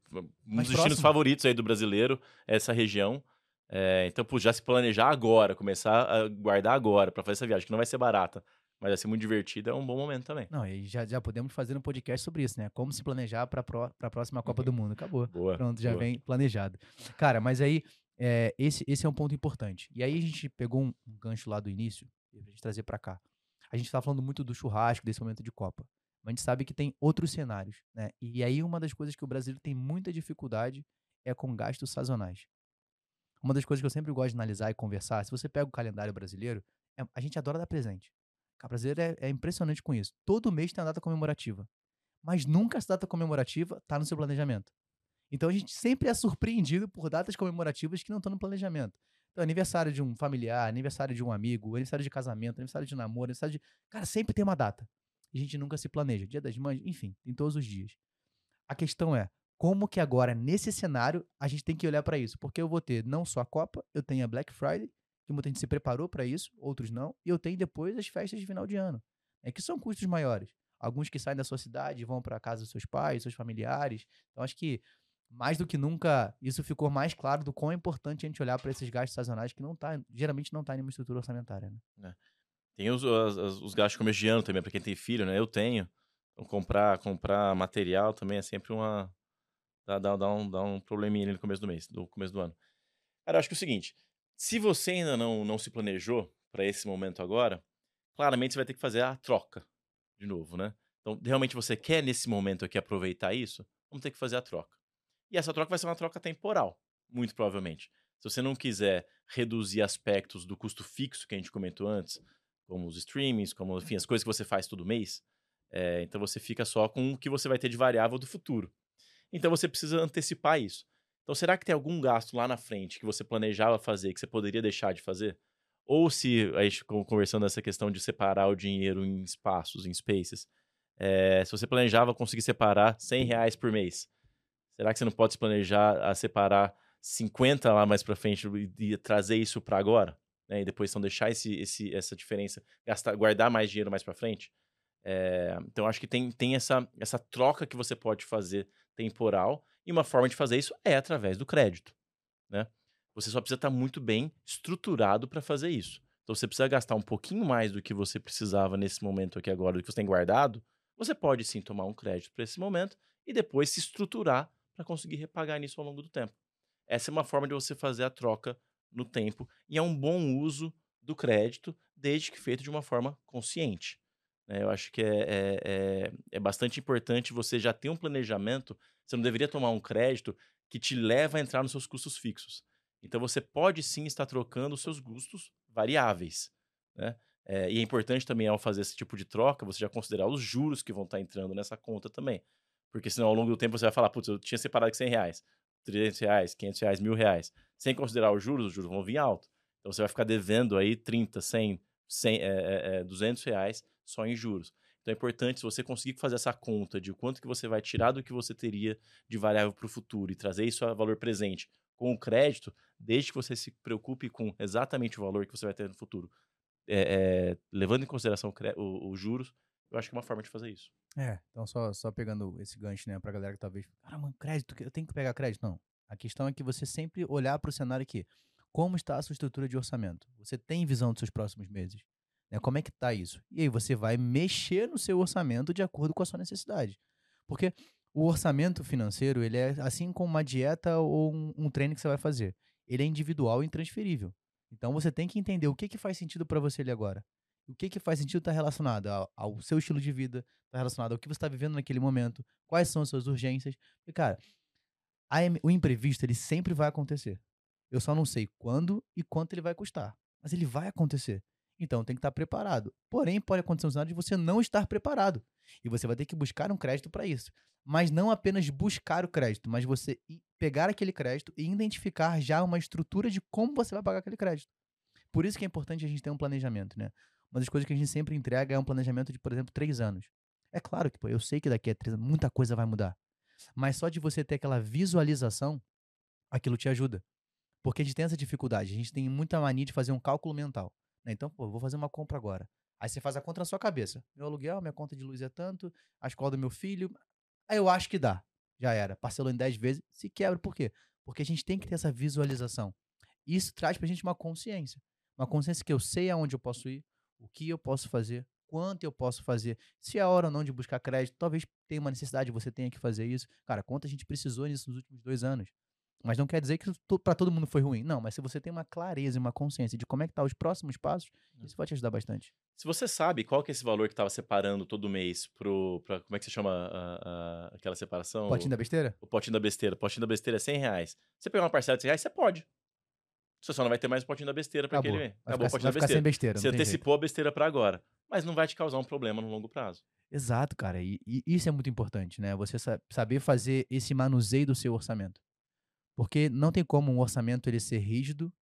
Speaker 2: um dos destinos favoritos aí do brasileiro, essa região. É, então, putz, já se planejar agora, começar a guardar agora para fazer essa viagem, que não vai ser barata, mas vai ser muito divertida, é um bom momento também.
Speaker 1: Não, e já, já podemos fazer um podcast sobre isso, né? Como se planejar para a próxima Copa do Mundo. Acabou.
Speaker 2: Boa.
Speaker 1: Pronto, já
Speaker 2: boa.
Speaker 1: vem planejado. Cara, mas aí é, esse, esse é um ponto importante. E aí a gente pegou um, um gancho lá do início, pra gente trazer para cá. A gente tá falando muito do churrasco, desse momento de Copa. Mas a gente sabe que tem outros cenários, né? E aí uma das coisas que o Brasil tem muita dificuldade é com gastos sazonais. Uma das coisas que eu sempre gosto de analisar e conversar, se você pega o calendário brasileiro, é, a gente adora dar presente. O brasileiro é, é impressionante com isso. Todo mês tem uma data comemorativa. Mas nunca essa data comemorativa está no seu planejamento. Então a gente sempre é surpreendido por datas comemorativas que não estão no planejamento. Então, aniversário de um familiar, aniversário de um amigo, aniversário de casamento, aniversário de namoro, aniversário de. Cara, sempre tem uma data. A gente nunca se planeja. Dia das mães, enfim, tem todos os dias. A questão é, como que agora, nesse cenário, a gente tem que olhar para isso? Porque eu vou ter não só a Copa, eu tenho a Black Friday, que muita gente se preparou para isso, outros não, e eu tenho depois as festas de final de ano, é que são custos maiores. alguns que saem da sua cidade vão para casa dos seus pais, seus familiares. Então, acho que mais do que nunca, isso ficou mais claro do quão é importante a gente olhar para esses gastos sazonais que não tá, geralmente não está em uma estrutura orçamentária. Né?
Speaker 2: É. Tem os, os, os gastos começo de ano também, para quem tem filho, né? Eu tenho. Então, comprar, comprar material também é sempre uma. Dá, dá, dá, um, dá um probleminha ali no começo do mês, do começo do ano. Cara, eu acho que é o seguinte: se você ainda não, não se planejou para esse momento agora, claramente você vai ter que fazer a troca de novo, né? Então, realmente você quer nesse momento aqui aproveitar isso? Vamos ter que fazer a troca. E essa troca vai ser uma troca temporal, muito provavelmente. Se você não quiser reduzir aspectos do custo fixo que a gente comentou antes, como os streamings, como enfim, as coisas que você faz todo mês, é, então você fica só com o que você vai ter de variável do futuro. Então você precisa antecipar isso. Então será que tem algum gasto lá na frente que você planejava fazer que você poderia deixar de fazer? Ou se a gente conversando essa questão de separar o dinheiro em espaços, em spaces, é, se você planejava conseguir separar 100 reais por mês, será que você não pode se planejar a separar 50 lá mais para frente e, e trazer isso para agora? Né? E depois então deixar esse, esse, essa diferença, gastar, guardar mais dinheiro mais para frente? É, então, acho que tem, tem essa, essa troca que você pode fazer temporal, e uma forma de fazer isso é através do crédito. Né? Você só precisa estar muito bem estruturado para fazer isso. Então, você precisa gastar um pouquinho mais do que você precisava nesse momento aqui agora, do que você tem guardado. Você pode sim tomar um crédito para esse momento e depois se estruturar para conseguir repagar nisso ao longo do tempo. Essa é uma forma de você fazer a troca no tempo e é um bom uso do crédito, desde que feito de uma forma consciente. Né? Eu acho que é, é, é, é, bastante importante você já ter um planejamento. Você não deveria tomar um crédito que te leva a entrar nos seus custos fixos. Então você pode sim estar trocando os seus custos variáveis. Né? É, e é importante também, ao fazer esse tipo de troca, você já considerar os juros que vão estar entrando nessa conta também. Porque senão, ao longo do tempo, você vai falar, putz, eu tinha separado aqui 100 reais, 300 reais, 500 reais, mil reais. Sem considerar os juros, os juros vão vir alto. Então você vai ficar devendo aí 30, 100, 100 é, é, 200 reais só em juros. Então é importante, se você conseguir fazer essa conta de quanto que você vai tirar do que você teria de variável para o futuro e trazer isso a valor presente com o crédito, desde que você se preocupe com exatamente o valor que você vai ter no futuro, é, é, levando em consideração os juros, eu acho que é uma forma de fazer isso.
Speaker 1: É, então só, só pegando esse gancho, né, pra galera que talvez, caramba, crédito, eu tenho que pegar crédito. Não. A questão é que você sempre olhar para o cenário aqui. Como está a sua estrutura de orçamento? Você tem visão dos seus próximos meses? Né? Como é que está isso? E aí você vai mexer no seu orçamento de acordo com a sua necessidade. Porque o orçamento financeiro, ele é assim como uma dieta ou um, um treino que você vai fazer. Ele é individual e intransferível. Então você tem que entender o que, que faz sentido para você ali agora. O que, que faz sentido está relacionado ao, ao, seu estilo de vida, está relacionado ao que você está vivendo naquele momento, quais são as suas urgências. E, cara, a, o imprevisto, ele sempre vai acontecer. Eu só não sei quando e quanto ele vai custar. Mas ele vai acontecer. Então tem que estar preparado. Porém, pode acontecer um cenário de você não estar preparado. E você vai ter que buscar um crédito para isso. Mas não apenas buscar o crédito, mas você pegar aquele crédito e identificar já uma estrutura de como você vai pagar aquele crédito. Por isso que é importante a gente ter um planejamento, né? Uma das coisas que a gente sempre entrega é um planejamento de, por exemplo, três anos. É claro que pô, eu sei que daqui a três anos muita coisa vai mudar. Mas só de você ter aquela visualização, aquilo te ajuda. Porque a gente tem essa dificuldade. A gente tem muita mania de fazer um cálculo mental. Né? Então, pô, vou fazer uma compra agora. Aí você faz a conta na sua cabeça. Meu aluguel, minha conta de luz é tanto, a escola do meu filho. Aí eu acho que dá. Já era. Parcelou em 10 vezes, se quebra. Por quê? Porque a gente tem que ter essa visualização. Isso traz pra gente uma consciência. Uma consciência que eu sei aonde eu posso ir, o que eu posso fazer, quanto eu posso fazer, se é hora ou não de buscar crédito. Talvez tenha uma necessidade, você tenha que fazer isso. Cara, quanto a gente precisou nisso nos últimos dois anos. Mas não quer dizer que para todo mundo foi ruim. Não, mas se você tem uma clareza e uma consciência de como é que tá os próximos passos, hum. isso vai te ajudar bastante.
Speaker 2: Se você sabe qual que é esse valor que estava separando todo mês pro, pra, como é que se chama a, a, aquela separação?
Speaker 1: O potinho da besteira?
Speaker 2: O potinho da besteira. O potinho da besteira é 100 reais. Você pegar uma parcela de 100 reais, você pode. Você só não vai ter mais o potinho da besteira para aquele mês.
Speaker 1: Acabou o potinho da besteira. sem besteira.
Speaker 2: Você antecipou jeito. a besteira para agora. Mas não vai te causar um problema no longo prazo.
Speaker 1: Exato, cara. E, e isso é muito importante, né? Você saber fazer esse manuseio do seu orçamento. Porque não tem como um orçamento ele ser rígido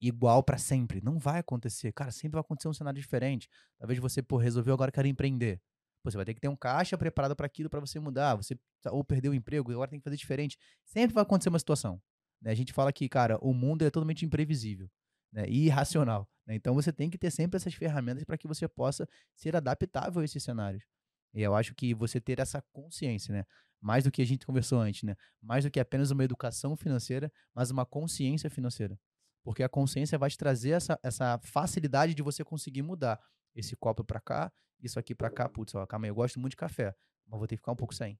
Speaker 1: igual para sempre. Não vai acontecer. Cara, sempre vai acontecer um cenário diferente. Talvez você, pô, resolveu agora querer empreender. Pô, você vai ter que ter um caixa preparado para aquilo para você mudar. Você ou perdeu o emprego, agora tem que fazer diferente. Sempre vai acontecer uma situação. Né? A gente fala que, cara, o mundo é totalmente imprevisível né? e irracional. Né? Então você tem que ter sempre essas ferramentas para que você possa ser adaptável a esses cenários. E eu acho que você ter essa consciência, né? Mais do que a gente conversou antes, né? Mais do que apenas uma educação financeira, mas uma consciência financeira. Porque a consciência vai te trazer essa, essa facilidade de você conseguir mudar esse copo para cá, isso aqui para cá. Putz, ó, calma aí, eu gosto muito de café, mas vou ter que ficar um pouco sem.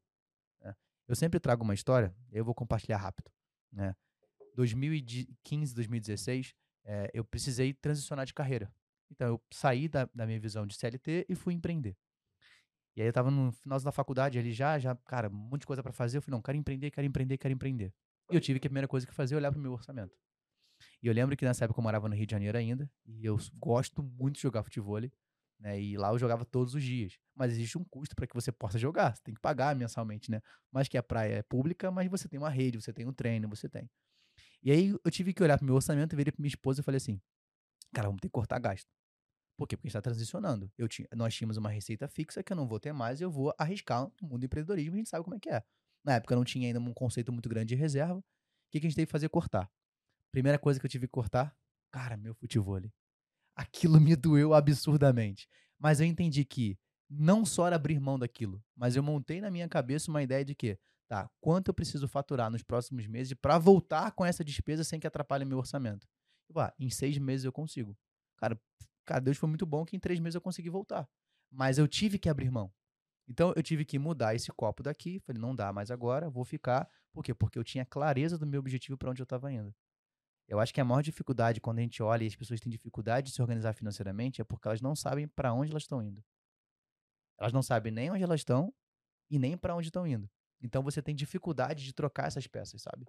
Speaker 1: Né? Eu sempre trago uma história, eu vou compartilhar rápido. Né? 2015, 2016, é, eu precisei transicionar de carreira. Então, eu saí da, da minha visão de CLT e fui empreender. E aí eu tava no final da faculdade ali já, já, cara, um monte de coisa para fazer. Eu falei, não, quero empreender, quero empreender, quero empreender. E eu tive que a primeira coisa que fazer é olhar pro meu orçamento. E eu lembro que nessa época eu morava no Rio de Janeiro ainda, e eu gosto muito de jogar futebol, né? E lá eu jogava todos os dias. Mas existe um custo para que você possa jogar, você tem que pagar mensalmente, né? Mas que a praia é pública, mas você tem uma rede, você tem um treino, você tem. E aí eu tive que olhar pro meu orçamento, virei pra minha esposa e falei assim: "Cara, vamos ter que cortar gasto". Por quê? Porque a gente está transicionando. Eu tinha, nós tínhamos uma receita fixa que eu não vou ter mais, eu vou arriscar no mundo do empreendedorismo, a gente sabe como é que é. Na época não tinha ainda um conceito muito grande de reserva. O que, que a gente teve que fazer? Cortar. Primeira coisa que eu tive que cortar, cara, meu futebol. Aquilo me doeu absurdamente. Mas eu entendi que não só era abrir mão daquilo, mas eu montei na minha cabeça uma ideia de que, tá, quanto eu preciso faturar nos próximos meses para voltar com essa despesa sem que atrapalhe meu orçamento. E, ah, em seis meses eu consigo. Cara, Cara, Deus foi muito bom que em três meses eu consegui voltar. Mas eu tive que abrir mão. Então eu tive que mudar esse copo daqui. Falei, não dá mais agora, vou ficar. Por quê? Porque eu tinha clareza do meu objetivo para onde eu estava indo. Eu acho que a maior dificuldade quando a gente olha e as pessoas têm dificuldade de se organizar financeiramente é porque elas não sabem para onde elas estão indo. Elas não sabem nem onde elas estão e nem para onde estão indo. Então você tem dificuldade de trocar essas peças, sabe?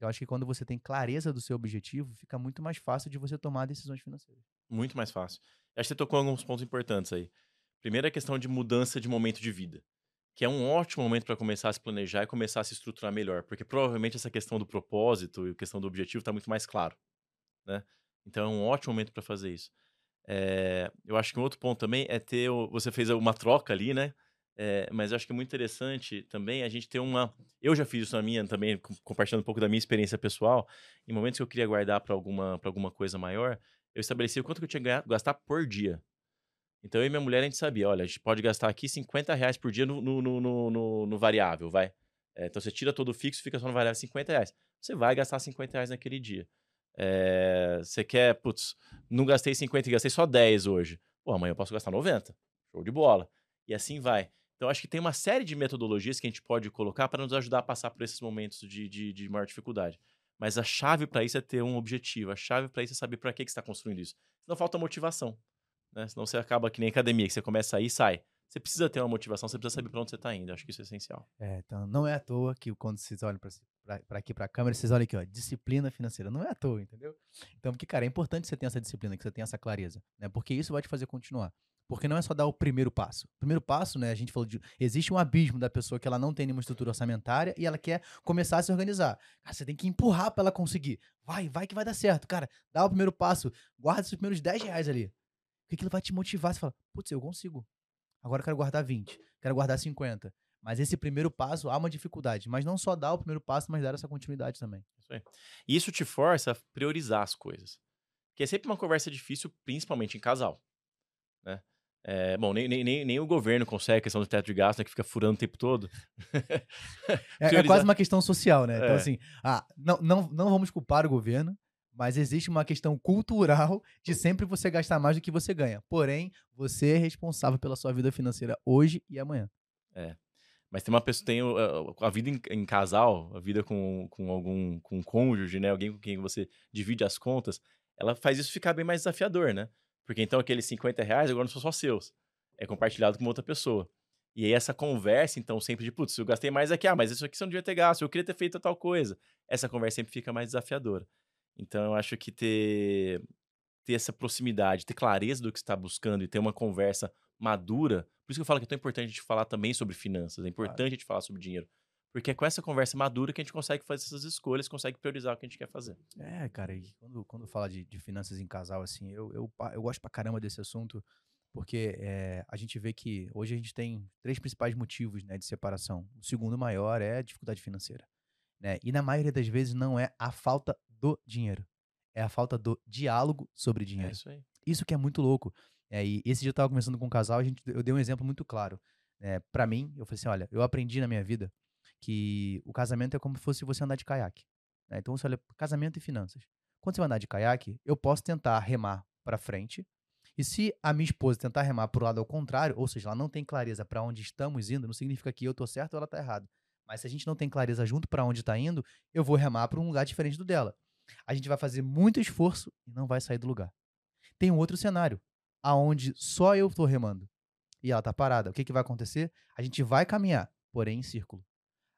Speaker 1: Eu acho que quando você tem clareza do seu objetivo, fica muito mais fácil de você tomar decisões financeiras.
Speaker 2: Muito mais fácil. Acho que você tocou alguns pontos importantes aí. Primeiro, a questão de mudança de momento de vida, que é um ótimo momento para começar a se planejar e começar a se estruturar melhor, porque provavelmente essa questão do propósito e a questão do objetivo está muito mais claro, né? Então é um ótimo momento para fazer isso. É, eu acho que um outro ponto também é ter. Você fez uma troca ali, né? É, mas eu acho que é muito interessante também a gente ter uma. Eu já fiz isso na minha também, compartilhando um pouco da minha experiência pessoal. Em momentos que eu queria guardar para alguma, alguma coisa maior, eu estabeleci o quanto que eu tinha que gastar por dia. Então eu e minha mulher a gente sabia: olha, a gente pode gastar aqui 50 reais por dia no, no, no, no, no variável, vai. É, então você tira todo o fixo, fica só no variável 50 reais. Você vai gastar 50 reais naquele dia. É, você quer, putz, não gastei 50 e gastei só 10 hoje. Pô, amanhã eu posso gastar 90. Show de bola. E assim vai. Então, acho que tem uma série de metodologias que a gente pode colocar para nos ajudar a passar por esses momentos de, de, de maior dificuldade. Mas a chave para isso é ter um objetivo, a chave para isso é saber para que, que você está construindo isso. Senão falta motivação. Né? Senão você acaba que nem academia, que você começa a ir e sai. Você precisa ter uma motivação, você precisa saber para onde você está indo. Acho que isso é essencial.
Speaker 1: É, então não é à toa que quando vocês olham para aqui para a câmera, vocês olham aqui, ó, disciplina financeira. Não é à toa, entendeu? Então, porque, cara, é importante você ter essa disciplina, que você tenha essa clareza, né? Porque isso vai te fazer continuar. Porque não é só dar o primeiro passo. O primeiro passo, né? A gente falou de. Existe um abismo da pessoa que ela não tem nenhuma estrutura orçamentária e ela quer começar a se organizar. Cara, você tem que empurrar para ela conseguir. Vai, vai que vai dar certo. Cara, dá o primeiro passo, guarda os primeiros 10 reais ali. Porque aquilo vai te motivar. Você fala, putz, eu consigo. Agora eu quero guardar 20, quero guardar 50. Mas esse primeiro passo há uma dificuldade. Mas não só dar o primeiro passo, mas dar essa continuidade também.
Speaker 2: Isso aí. Isso te força a priorizar as coisas. Que é sempre uma conversa difícil, principalmente em casal. Né? É, bom, nem, nem, nem o governo consegue a questão do teto de gasto, né, que fica furando o tempo todo.
Speaker 1: é, é, quase uma questão social, né? Então, é. Então, assim, ah, não, não, não vamos culpar o governo, mas existe uma questão cultural de sempre você gastar mais do que você ganha. Porém, você é responsável pela sua vida financeira hoje e amanhã.
Speaker 2: É. Mas tem uma pessoa, tem a, a vida em, em, casal, a vida com, com algum com um cônjuge, né? Alguém com quem você divide as contas, ela faz isso ficar bem mais desafiador, né? Porque então aqueles 50 reais agora não são só seus. É compartilhado com outra pessoa. E aí essa conversa, então, sempre de, putz, eu gastei mais aqui, ah, mas isso aqui você não devia ter gasto, eu queria ter feito tal coisa. Essa conversa sempre fica mais desafiadora. Então, eu acho que ter, ter essa proximidade, ter clareza do que está buscando e ter uma conversa madura, por isso que eu falo que é tão importante a gente falar também sobre finanças, é importante claro. a gente falar sobre dinheiro. Porque é com essa conversa madura que a gente consegue fazer essas escolhas, consegue priorizar o que a gente quer fazer.
Speaker 1: É, cara, e quando, quando fala de, de finanças em casal, assim, eu, eu, eu gosto pra caramba desse assunto, porque é, a gente vê que hoje a gente tem três principais motivos né, de separação. O segundo maior é a dificuldade financeira. Né? E na maioria das vezes não é a falta do dinheiro, é a falta do diálogo sobre é dinheiro. É
Speaker 2: isso aí.
Speaker 1: Isso que é muito louco. É, e esse dia eu estava conversando com um casal, a gente, eu dei um exemplo muito claro. É, para mim, eu falei assim: olha, eu aprendi na minha vida que o casamento é como se fosse você andar de caiaque. Né? Então você olha casamento e finanças. Quando você vai andar de caiaque, eu posso tentar remar para frente. E se a minha esposa tentar remar para o lado ao contrário, ou seja, ela não tem clareza para onde estamos indo, não significa que eu estou certo ou ela está errada. Mas se a gente não tem clareza junto para onde está indo, eu vou remar para um lugar diferente do dela. A gente vai fazer muito esforço e não vai sair do lugar. Tem um outro cenário, aonde só eu estou remando e ela está parada. O que, que vai acontecer? A gente vai caminhar, porém em círculo.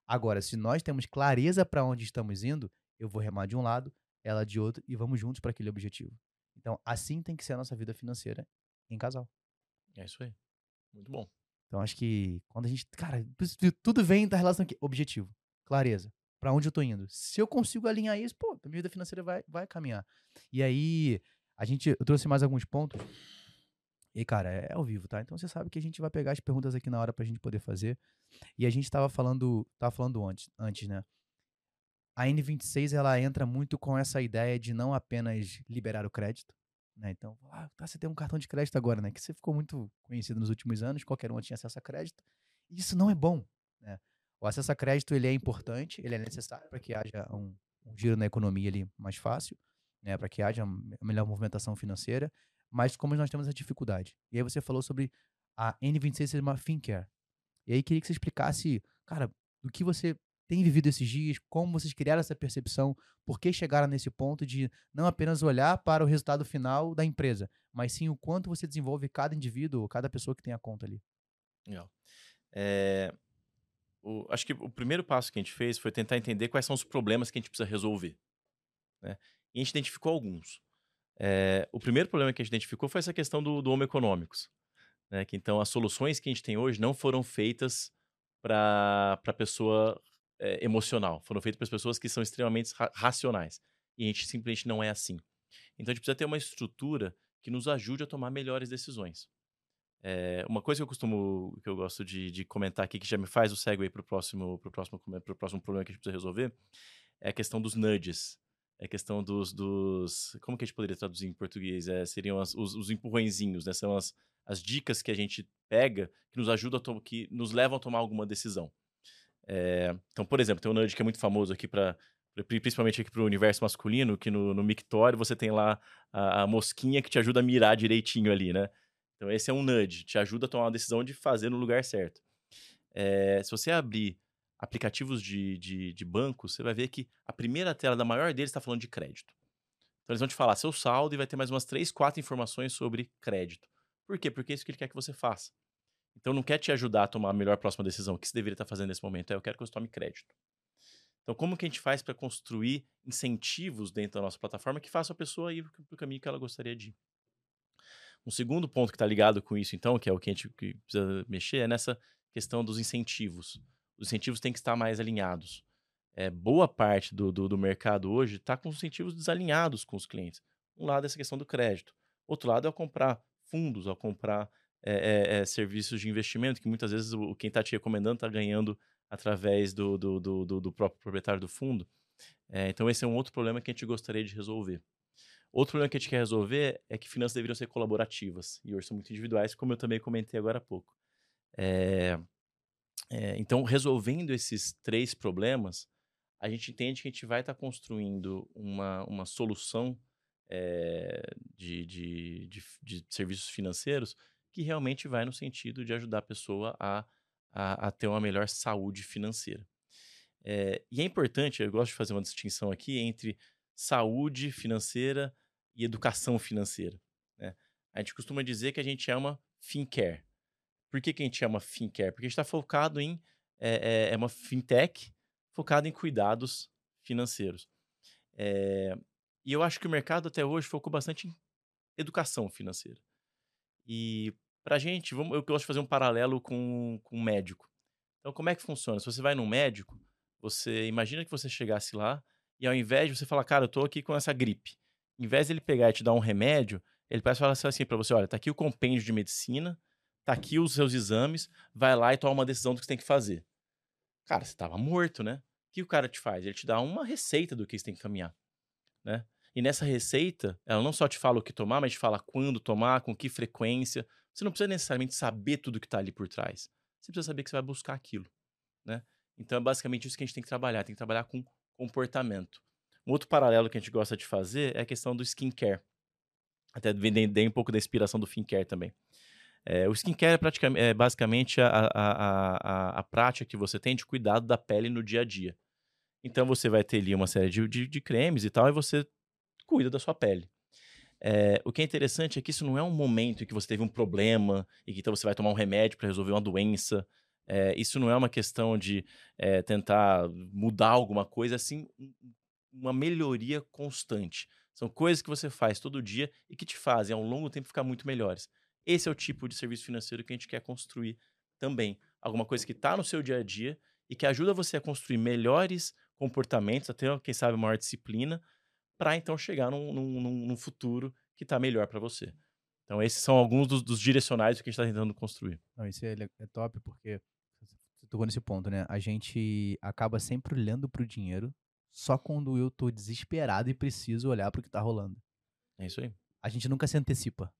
Speaker 1: Agora, se nós temos clareza para onde estamos indo, eu vou remar de um lado, ela de outro e vamos juntos para aquele objetivo. Então, assim tem que ser a nossa vida financeira em casal.
Speaker 2: É isso aí. Muito bom.
Speaker 1: Então, acho que quando a gente. Cara, tudo vem da relação aqui. Objetivo, clareza. Para onde eu tô indo? Se eu consigo alinhar isso, pô, a minha vida financeira vai, vai caminhar. E aí, a gente. Eu trouxe mais alguns pontos. E, cara, é, ao vivo, tá? Então você sabe que a gente vai pegar as perguntas aqui na hora pra gente poder fazer. E a gente tava falando, tava falando antes, antes, né? A N26 ela entra muito com essa ideia de não apenas liberar o crédito, né? Então, ah, tá, você tem um cartão de crédito agora, né? Que você ficou muito conhecido nos últimos anos, qualquer um tinha acesso a crédito. E isso não é bom, né? O acesso a crédito ele é importante, ele é necessário para que haja um, um, giro na economia ali mais fácil, né? Para que haja uma melhor movimentação financeira. Mas como nós temos a dificuldade. E aí você falou sobre a N26 ser uma FinCare. E aí queria que você explicasse, cara, do que você tem vivido esses dias, como vocês criaram essa percepção, por que chegaram nesse ponto de não apenas olhar para o resultado final da empresa, mas sim o quanto você desenvolve cada indivíduo, cada pessoa que tem a conta ali.
Speaker 2: Legal. É, o, acho que o primeiro passo que a gente fez foi tentar entender quais são os problemas que a gente precisa resolver. Né? E a gente identificou alguns. É, o primeiro problema que a gente identificou foi essa questão do, do Econômicos. Né? Que então as soluções que a gente tem hoje não foram feitas para a pessoa é, emocional, foram feitas para as pessoas que são extremamente ra racionais. E a gente simplesmente não é assim. Então a gente precisa ter uma estrutura que nos ajude a tomar melhores decisões. É, uma coisa que eu costumo, que eu gosto de, de, comentar aqui, que já me faz o segue para o próximo, pro próximo, pro próximo problema que a gente precisa resolver, é a questão dos nudges. É questão dos, dos. Como que a gente poderia traduzir em português? É, seriam as, os, os empurrõezinhos, né? São as, as dicas que a gente pega que nos ajudam a que nos levam a tomar alguma decisão. É, então, por exemplo, tem um nudge que é muito famoso aqui para principalmente aqui para o universo masculino, que no, no mictório você tem lá a, a, mosquinha que te ajuda a mirar direitinho ali, né? Então esse é um nudge, te ajuda a tomar uma decisão de fazer no lugar certo. É, se você abrir aplicativos de, de, de banco, você vai ver que a primeira tela da maior deles está falando de crédito. Então eles vão te falar seu saldo e vai ter mais umas três, quatro informações sobre crédito. Por quê? Porque é isso que ele quer que você faça. Então não quer te ajudar a tomar a melhor próxima decisão. O que você deveria estar fazendo nesse momento? É eu quero que você tome crédito. Então, como que a gente faz para construir incentivos dentro da nossa plataforma que façam a pessoa ir para o caminho que ela gostaria de ir? Um segundo ponto que está ligado com isso, então, que é o que a gente precisa mexer, é nessa questão dos incentivos. Os incentivos têm que estar mais alinhados. É, boa parte do, do, do mercado hoje está com incentivos desalinhados com os clientes. Um lado é essa questão do crédito. Outro lado é comprar fundos, ao comprar é, é, serviços de investimento, que muitas vezes o, quem está te recomendando está ganhando através do, do, do, do, próprio proprietário do fundo. É, então, esse é um outro problema que a gente gostaria de resolver. Outro problema que a gente quer resolver é que finanças deveriam ser colaborativas e hoje são muito individuais, como eu também comentei agora há pouco. É, é, então, resolvendo esses três problemas, a gente entende que a gente vai estar tá construindo uma, uma solução é, de, de, de, de serviços financeiros que realmente vai no sentido de ajudar a pessoa a, a, a ter uma melhor saúde financeira. É, e é importante, eu gosto de fazer uma distinção aqui entre saúde financeira e educação financeira. Né? A gente costuma dizer que a gente é uma fincare. Por que, que a gente chama fincare? Porque a gente está focado em. É, é, é, uma fintech focada em cuidados financeiros. É, e eu acho que o mercado até hoje focou bastante em educação financeira. E Pra gente, vamos, eu gosto de fazer um paralelo com, com um médico. Então, como é que funciona? Se você vai num médico, você imagina que você chegasse lá e ao invés de você falar, cara, eu tô aqui com essa gripe, em vez de ele pegar e te dar um remédio, ele parece falar assim para você, olha, tá aqui o compêndio de medicina, tá aqui os seus exames, vai lá e toma uma decisão do que você tem que fazer. Cara, você tava morto, né? O que o cara te faz? Ele te dá uma receita do que você tem que caminhar, né? E nessa receita, ela não só te fala o que tomar, mas te fala quando tomar, com que frequência, você não precisa necessariamente saber tudo que está ali por trás. você precisa saber que você vai buscar aquilo, né? Então é basicamente isso que a gente tem que trabalhar, tem que trabalhar com comportamento. Um outro paralelo que a gente gosta de fazer é a questão do skincare. Até dei um pouco da inspiração do skincare também. É, o skincare é, praticamente, é basicamente a, a, a, a, prática que você tem de cuidado da pele no dia a dia. Então você vai ter ali uma série de, de, de cremes e tal, e você cuida da sua pele. É, o que é interessante é que isso não é um momento em que você teve um problema e que então você vai tomar um remédio para resolver uma doença. É, isso não é uma questão de é, tentar mudar alguma coisa, assim, uma melhoria constante. São coisas que você faz todo dia e que te fazem, ao longo do tempo, ficar muito melhores. Esse é o tipo de serviço financeiro que a gente quer construir também. Alguma coisa que está no seu dia a dia e que ajuda você a construir melhores comportamentos, até, quem sabe, maior disciplina, para então chegar num, num, num, futuro que está melhor para você. Então, esses são alguns dos, dos direcionais que a gente está tentando construir.
Speaker 1: Não, isso é, é top, porque você tocou nesse ponto, né? A gente acaba sempre olhando para o dinheiro só quando eu tô desesperado e preciso olhar para o que está rolando.
Speaker 2: É isso aí.
Speaker 1: A gente nunca se antecipa.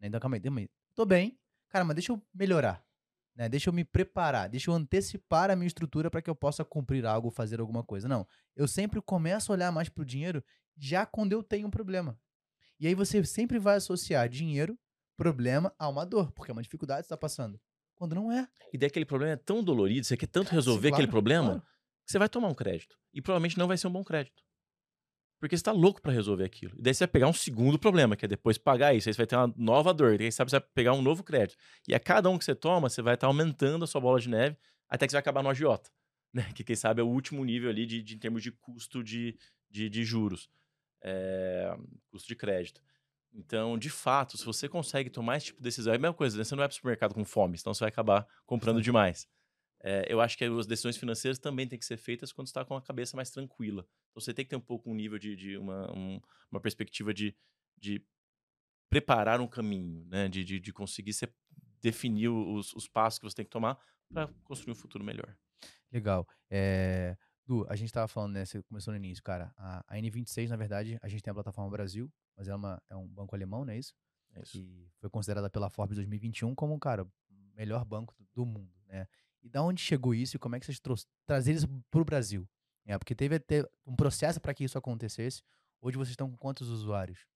Speaker 1: Né? Então, calma aí, calma aí. Tô bem, cara, mas deixa eu melhorar. Né? Deixa eu me preparar, deixa eu antecipar a minha estrutura para que eu possa cumprir algo, fazer alguma coisa. Não, eu sempre começo a olhar mais pro dinheiro já quando eu tenho um problema. E aí você sempre vai associar dinheiro, problema a uma dor, porque é uma dificuldade que está passando. Quando não é.
Speaker 2: E daí aquele problema é tão dolorido, você quer tanto resolver claro, aquele problema, claro. que você vai tomar um crédito. E provavelmente não vai ser um bom crédito. Porque você tá louco para resolver aquilo. E daí você vai pegar um segundo problema, que é depois pagar isso. Aí você vai ter uma nova dor. E aí sabe, você vai pegar um novo crédito. E a cada um que você toma, você vai estar tá aumentando a sua bola de neve até que você vai acabar no agiota. Né? Que quem sabe é o último nível ali de, de em termos de custo de, de, de juros. É, custo de crédito. Então, de fato, se você consegue tomar esse tipo de decisão, é a mesma coisa, né? você não vai para o supermercado com fome, senão você vai acabar comprando demais. É, eu acho que as decisões financeiras também têm que ser feitas quando está com a cabeça mais tranquila. Então você tem que ter um pouco um nível de, de uma, um, uma perspectiva de, de preparar um caminho, né? De, de, de conseguir ser, definir os, os passos que você tem que tomar para construir um futuro melhor.
Speaker 1: Legal. É, Du, a gente estava falando, né? Você começou no início, cara. A, a, N26, na verdade, a gente tem a plataforma Brasil, mas é, uma, é um banco alemão, não é isso?
Speaker 2: É isso.
Speaker 1: E foi considerada pela Forbes 2021 como, cara, o melhor banco do, do mundo, né? E da onde chegou isso e como é que vocês trouxeram, trazer isso para o Brasil? É, porque teve até um processo para que isso acontecesse. Hoje vocês estão com quantos usuários?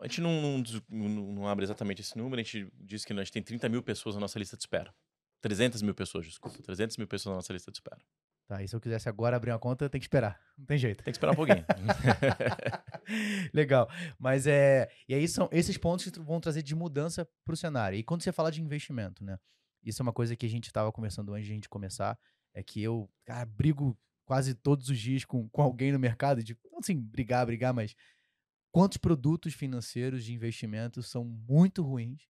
Speaker 2: A gente não, não, não, abre exatamente esse número, a gente diz que a gente tem 30 mil pessoas na nossa lista de espera. 300 mil pessoas, desculpa. 300 mil pessoas na nossa lista de espera.
Speaker 1: Tá, e se eu quisesse agora abrir uma conta, tem que esperar. Não tem jeito.
Speaker 2: Tem que esperar um pouquinho.
Speaker 1: Legal. Mas é. E aí são esses pontos que vão trazer de mudança para o cenário. E quando você fala de investimento, né? Isso é uma coisa que a gente estava conversando antes de a gente começar. É que eu, cara, brigo quase todos os dias com, com alguém no mercado. De, assim, brigar, brigar, mas quantos produtos financeiros de investimento são muito ruins.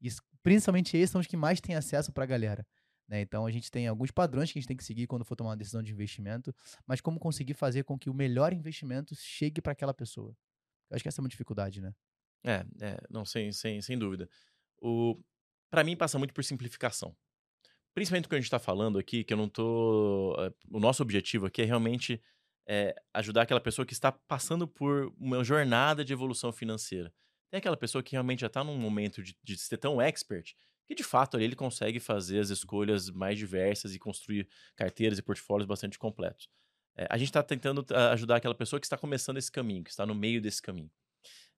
Speaker 1: E principalmente esses são os que mais têm acesso para a galera. Né? Então a gente tem alguns padrões que a gente tem que seguir quando for tomar uma decisão de investimento, mas como conseguir fazer com que o melhor investimento chegue para aquela pessoa. Eu acho que essa é uma dificuldade, né?
Speaker 2: É, é não, sem, sem, sem dúvida. O, para mim passa muito por simplificação. Principalmente o que a gente está falando aqui, que eu não tô. Eh, o nosso objetivo aqui é realmente é, ajudar aquela pessoa que está passando por uma jornada de evolução financeira. Tem aquela pessoa que realmente já está num momento de, de ser tão expert que de fato ali ele consegue fazer as escolhas mais diversas e construir carteiras e portfólios bastante completos. É, a gente está tentando ajudar aquela pessoa que está começando esse caminho, que está no meio desse caminho.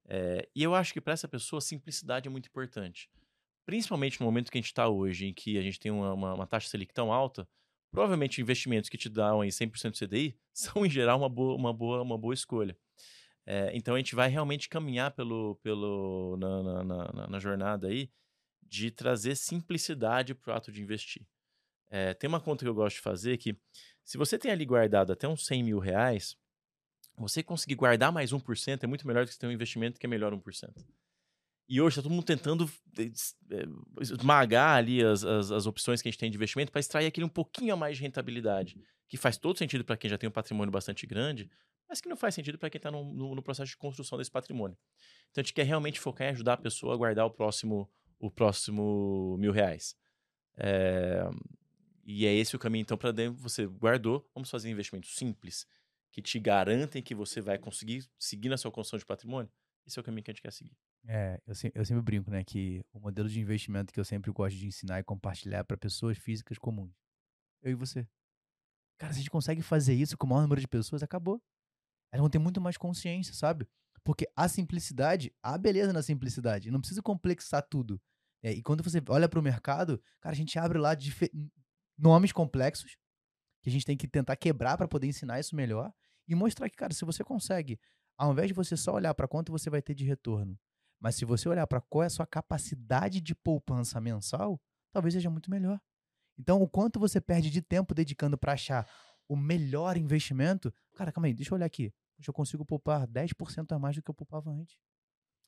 Speaker 2: É, e eu acho que para essa pessoa simplicidade é muito importante principalmente no momento que a gente está hoje, em que a gente tem uma, uma, uma, taxa Selic tão alta, provavelmente investimentos que te dão aí 100% CDI são, em geral, uma boa, uma boa, uma boa escolha. É, então, a gente vai realmente caminhar pelo, pelo, na, na, na, na jornada aí de trazer simplicidade para o ato de investir. É, tem uma conta que eu gosto de fazer que, se você tem ali guardado até uns 100 mil reais, você conseguir guardar mais 1% é muito melhor do que você ter um investimento que é melhor 1%. E hoje está todo mundo tentando eh, eh, esmagar ali as, as, as, opções que a gente tem de investimento para extrair aquele um pouquinho a mais de rentabilidade, que faz todo sentido para quem já tem um patrimônio bastante grande, mas que não faz sentido para quem está no, no, no, processo de construção desse patrimônio. Então a gente quer realmente focar em ajudar a pessoa a guardar o próximo, o próximo mil reais. É, e é esse o caminho, então, para dentro você guardou, vamos fazer investimentos simples, que te garantem que você vai conseguir seguir na sua construção de patrimônio. Esse é o caminho que a gente quer seguir.
Speaker 1: É, eu, se, eu sempre brinco, né, que o modelo de investimento que eu sempre gosto de ensinar e compartilhar para pessoas físicas comuns. Eu e você. Cara, se a gente consegue fazer isso com o maior número de pessoas, acabou. Elas vão ter muito mais consciência, sabe? Porque a simplicidade, há beleza na simplicidade. Não precisa complexar tudo. É, e quando você olha para o mercado, cara, a gente abre lá nomes complexos que a gente tem que tentar quebrar para poder ensinar isso melhor e mostrar que, cara, se você consegue, ao invés de você só olhar para quanto você vai ter de retorno, mas se você olhar para qual é a sua capacidade de poupança mensal, talvez seja muito melhor. Então, o quanto você perde de tempo dedicando para achar o melhor investimento, cara, calma aí, deixa eu olhar aqui. Eu consigo poupar 10% a mais do que eu poupava antes.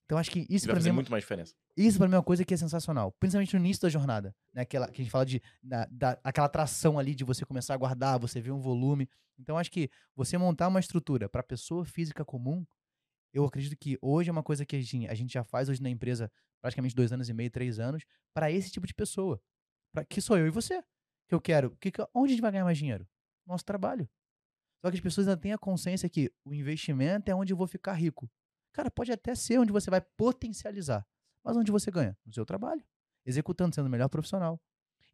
Speaker 1: Então acho que isso
Speaker 2: para
Speaker 1: mim é
Speaker 2: muito mais diferença.
Speaker 1: Isso para mim é uma coisa que é sensacional, principalmente no início da jornada, né? Aquela que a gente fala de da, da, aquela atração ali de você começar a guardar, você ver um volume. Então acho que você montar uma estrutura para pessoa física comum, eu acredito que hoje é uma coisa que a gente, a gente já faz hoje na empresa praticamente dois anos e meio, três anos, para esse tipo de pessoa, para que sou eu e você, que eu quero, que, onde a gente vai ganhar mais dinheiro? Nosso trabalho. Só que as pessoas ainda têm a consciência que o investimento é onde eu vou ficar rico. Cara, pode até ser onde você vai potencializar, mas onde você ganha? No seu trabalho, executando, sendo o melhor profissional,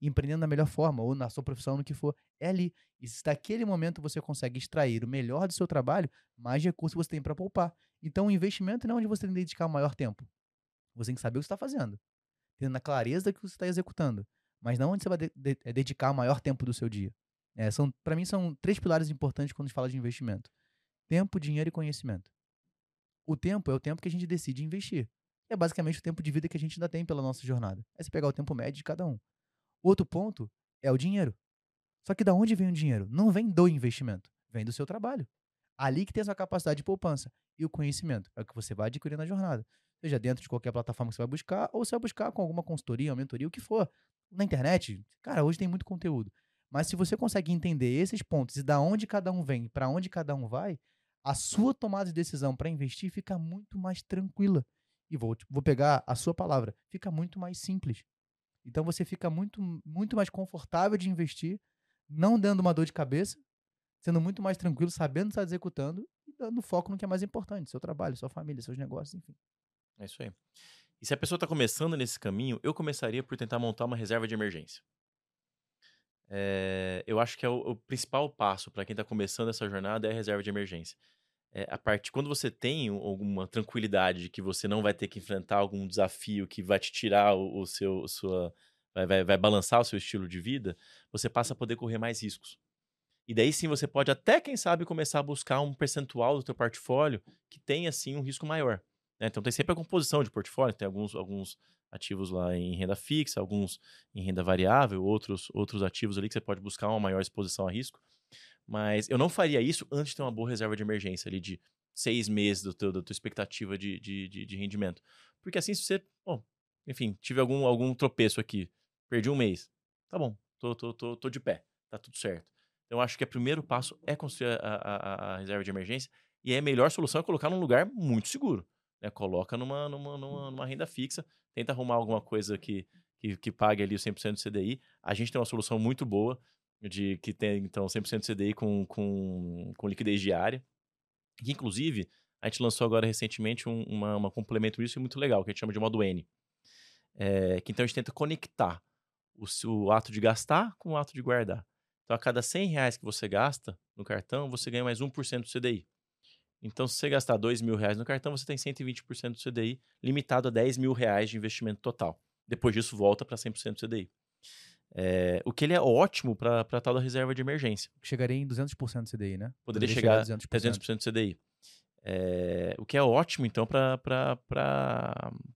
Speaker 1: empreendendo da melhor forma, ou na sua profissão, no que for, é ali. E se naquele momento você consegue extrair o melhor do seu trabalho, mais recursos você tem para poupar. Então, o investimento não é onde você tem que dedicar o maior tempo. Você tem que saber o que está fazendo, tendo a clareza que você está executando, mas não onde você vai de de é dedicar o maior tempo do seu dia. É, são, para mim, são três pilares importantes quando a gente fala de investimento: tempo, dinheiro e conhecimento. O tempo é o tempo que a gente decide investir. É basicamente o tempo de vida que a gente ainda tem pela nossa jornada. É se pegar o tempo médio de cada um. Outro ponto é o dinheiro. Só que da onde vem o dinheiro? Não vem do investimento, vem do seu trabalho. Ali que tem a sua capacidade de poupança. E o conhecimento é o que você vai adquirir na jornada. Seja dentro de qualquer plataforma que você vai buscar, ou você vai buscar com alguma consultoria, mentoria, o que for. Na internet, cara, hoje tem muito conteúdo. Mas se você consegue entender esses pontos e da onde cada um vem, para onde cada um vai, a sua tomada de decisão para investir fica muito mais tranquila. E vou, vou pegar a sua palavra, fica muito mais simples. Então você fica muito, muito mais confortável de investir, não dando uma dor de cabeça, sendo muito mais tranquilo, sabendo estar executando e dando foco no que é mais importante, seu trabalho, sua família, seus negócios, enfim.
Speaker 2: É isso aí. E se a pessoa está começando nesse caminho, eu começaria por tentar montar uma reserva de emergência. É, eu acho que é o, o principal passo para quem está começando essa jornada é a reserva de emergência. É, a parte quando você tem alguma tranquilidade de que você não vai ter que enfrentar algum desafio que vai te tirar o, o seu sua vai, vai, vai balançar o seu estilo de vida, você passa a poder correr mais riscos. E daí sim você pode até, quem sabe, começar a buscar um percentual do teu portfólio que tenha, assim, um risco maior. Né? Então tem sempre a composição de portfólio, tem alguns, alguns ativos lá em renda fixa, alguns em renda variável, outros, outros ativos ali que você pode buscar uma maior exposição a risco. Mas eu não faria isso antes de ter uma boa reserva de emergência ali de seis meses do teu, da tua expectativa de, de, de, de rendimento. Porque assim, se você, bom, enfim, tive algum, algum tropeço aqui, perdi um mês, tá bom, tô, tô, tô, tô de pé, tá tudo certo. Então, acho que o primeiro passo é construir a, a, a reserva de emergência e a melhor solução é colocar num lugar muito seguro. Né? Coloca numa, numa, numa, numa renda fixa, tenta arrumar alguma coisa que, que, que pague ali o 100% do CDI. A gente tem uma solução muito boa, de que tem, então, 100% do CDI com, com, com liquidez diária. Que, inclusive, a gente lançou agora recentemente um, uma, uma complemento isso muito legal, que a gente chama de modo N. É, que então a gente tenta conectar o, o ato de gastar com o ato de guardar. Então, a cada 100 reais que você gasta no cartão, você ganha mais 1% do CDI. Então, se você gastar 2 mil reais no cartão, você tem 120% do CDI, limitado a 10 mil reais de investimento total. Depois disso, volta para 100% do CDI. É, o que ele é ótimo para a tal da reserva de emergência.
Speaker 1: Chegaria em 200% do CDI, né?
Speaker 2: Poderia, Poderia chegar a 200%, 200 do CDI. É, o que é ótimo, então, para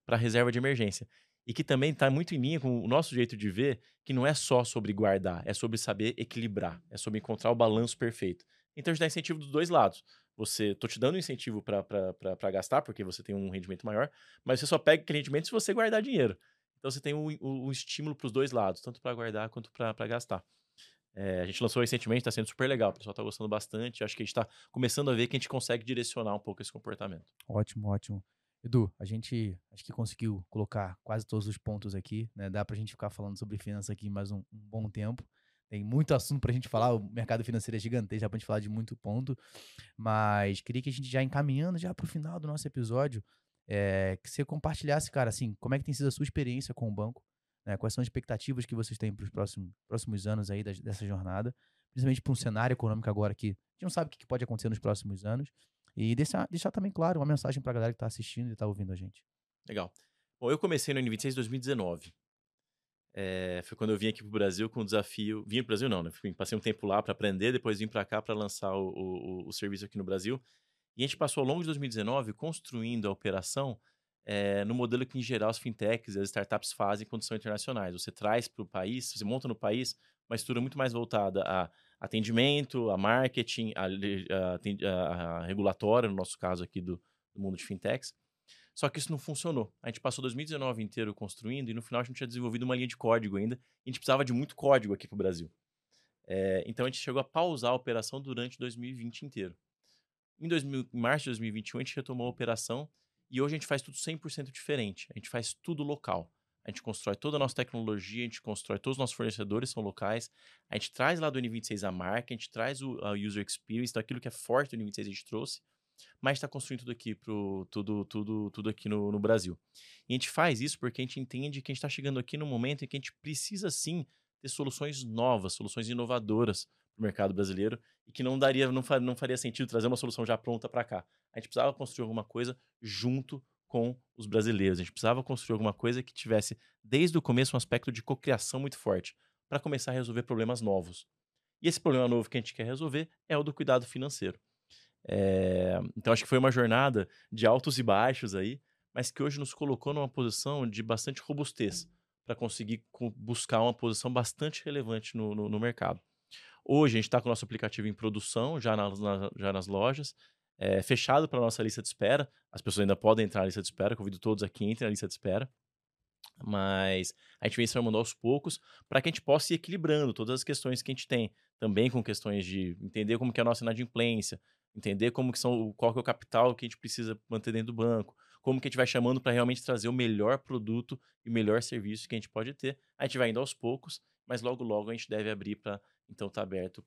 Speaker 2: a reserva de emergência. E que também está muito em linha com o nosso jeito de ver, que não é só sobre guardar, é sobre saber equilibrar, é sobre encontrar o balanço perfeito. Então, a gente dá incentivo dos dois lados você tô te dando um incentivo para gastar, porque você tem um rendimento maior, mas você só pega aquele rendimento se você guardar dinheiro. Então você tem o, o estímulo para os dois lados, tanto para guardar quanto para gastar. É, a gente lançou recentemente, está sendo super legal, o pessoal está gostando bastante. Acho que a gente está começando a ver que a gente consegue direcionar um pouco esse comportamento.
Speaker 1: Ótimo, ótimo. Edu, a gente acho que conseguiu colocar quase todos os pontos aqui, né? Dá para a gente ficar falando sobre finanças aqui mais um, um bom tempo. Tem muito assunto para a gente falar, o mercado financeiro é gigantesco, já para a gente falar de muito ponto. Mas queria que a gente já encaminhando já para o final do nosso episódio, é, que você compartilhasse, cara, assim, como é que tem sido a sua experiência com o banco, né? Quais são as expectativas que vocês têm para os próximos, próximos anos aí das, dessa jornada, principalmente para um cenário econômico agora que a gente não sabe o que pode acontecer nos próximos anos. E deixar, deixar também claro uma mensagem para a galera que está assistindo e está ouvindo a gente.
Speaker 2: Legal. Bom, eu comecei no N26 em 2019. É, foi quando eu vim aqui para o Brasil com o desafio. Vim para o Brasil, não, né? Passei um tempo lá para aprender, depois vim para cá para lançar o, o, o, serviço aqui no Brasil. E a gente passou ao longo de 2019 construindo a operação é, no modelo que, em geral, as fintechs e as startups fazem quando são internacionais. Você traz para o país, você monta no país uma estrutura muito mais voltada a atendimento, a marketing, a, a, a, regulatória, no nosso caso aqui do, do mundo de fintechs. Só que isso não funcionou. A gente passou 2019 inteiro construindo e no final a gente tinha desenvolvido uma linha de código ainda. A gente precisava de muito código aqui para o Brasil. É, então a gente chegou a pausar a operação durante 2020 inteiro. Em, 2000, em março de 2021 a gente retomou a operação e hoje a gente faz tudo 100% diferente. A gente faz tudo local. A gente constrói toda a nossa tecnologia, a gente constrói todos os nossos fornecedores são locais. A gente traz lá do N26 a marca, a gente traz o a user experience, então aquilo que é forte do N26 a gente trouxe mas está construindo tudo aqui pro, tudo, tudo, tudo aqui no, no, Brasil. E a gente faz isso porque a gente entende que a gente está chegando aqui no momento em que a gente precisa sim ter soluções novas, soluções inovadoras o mercado brasileiro e que não daria, não, faria, não faria sentido trazer uma solução já pronta para cá. A gente precisava construir alguma coisa junto com os brasileiros. A gente precisava construir alguma coisa que tivesse desde o começo um aspecto de cocriação muito forte para começar a resolver problemas novos. E esse problema novo que a gente quer resolver é o do cuidado financeiro. É, então acho que foi uma jornada de altos e baixos aí, mas que hoje nos colocou numa posição de bastante robustez para conseguir buscar uma posição bastante relevante no, no, no mercado. Hoje a gente está com o nosso aplicativo em produção, já, na, na, já nas lojas, é, fechado para a nossa lista de espera. As pessoas ainda podem entrar na lista de espera, convido todos aqui entrem na lista de espera. Mas a gente vem se formando aos poucos para que a gente possa ir equilibrando todas as questões que a gente tem. Também com questões de entender como que é a nossa inadimplência, entender como que são, qual que é o capital que a gente precisa manter dentro do banco, como que a gente vai chamando para realmente trazer o melhor produto e o melhor serviço que a gente pode ter. A gente vai indo aos poucos, mas logo logo a gente deve abrir para então tá aberto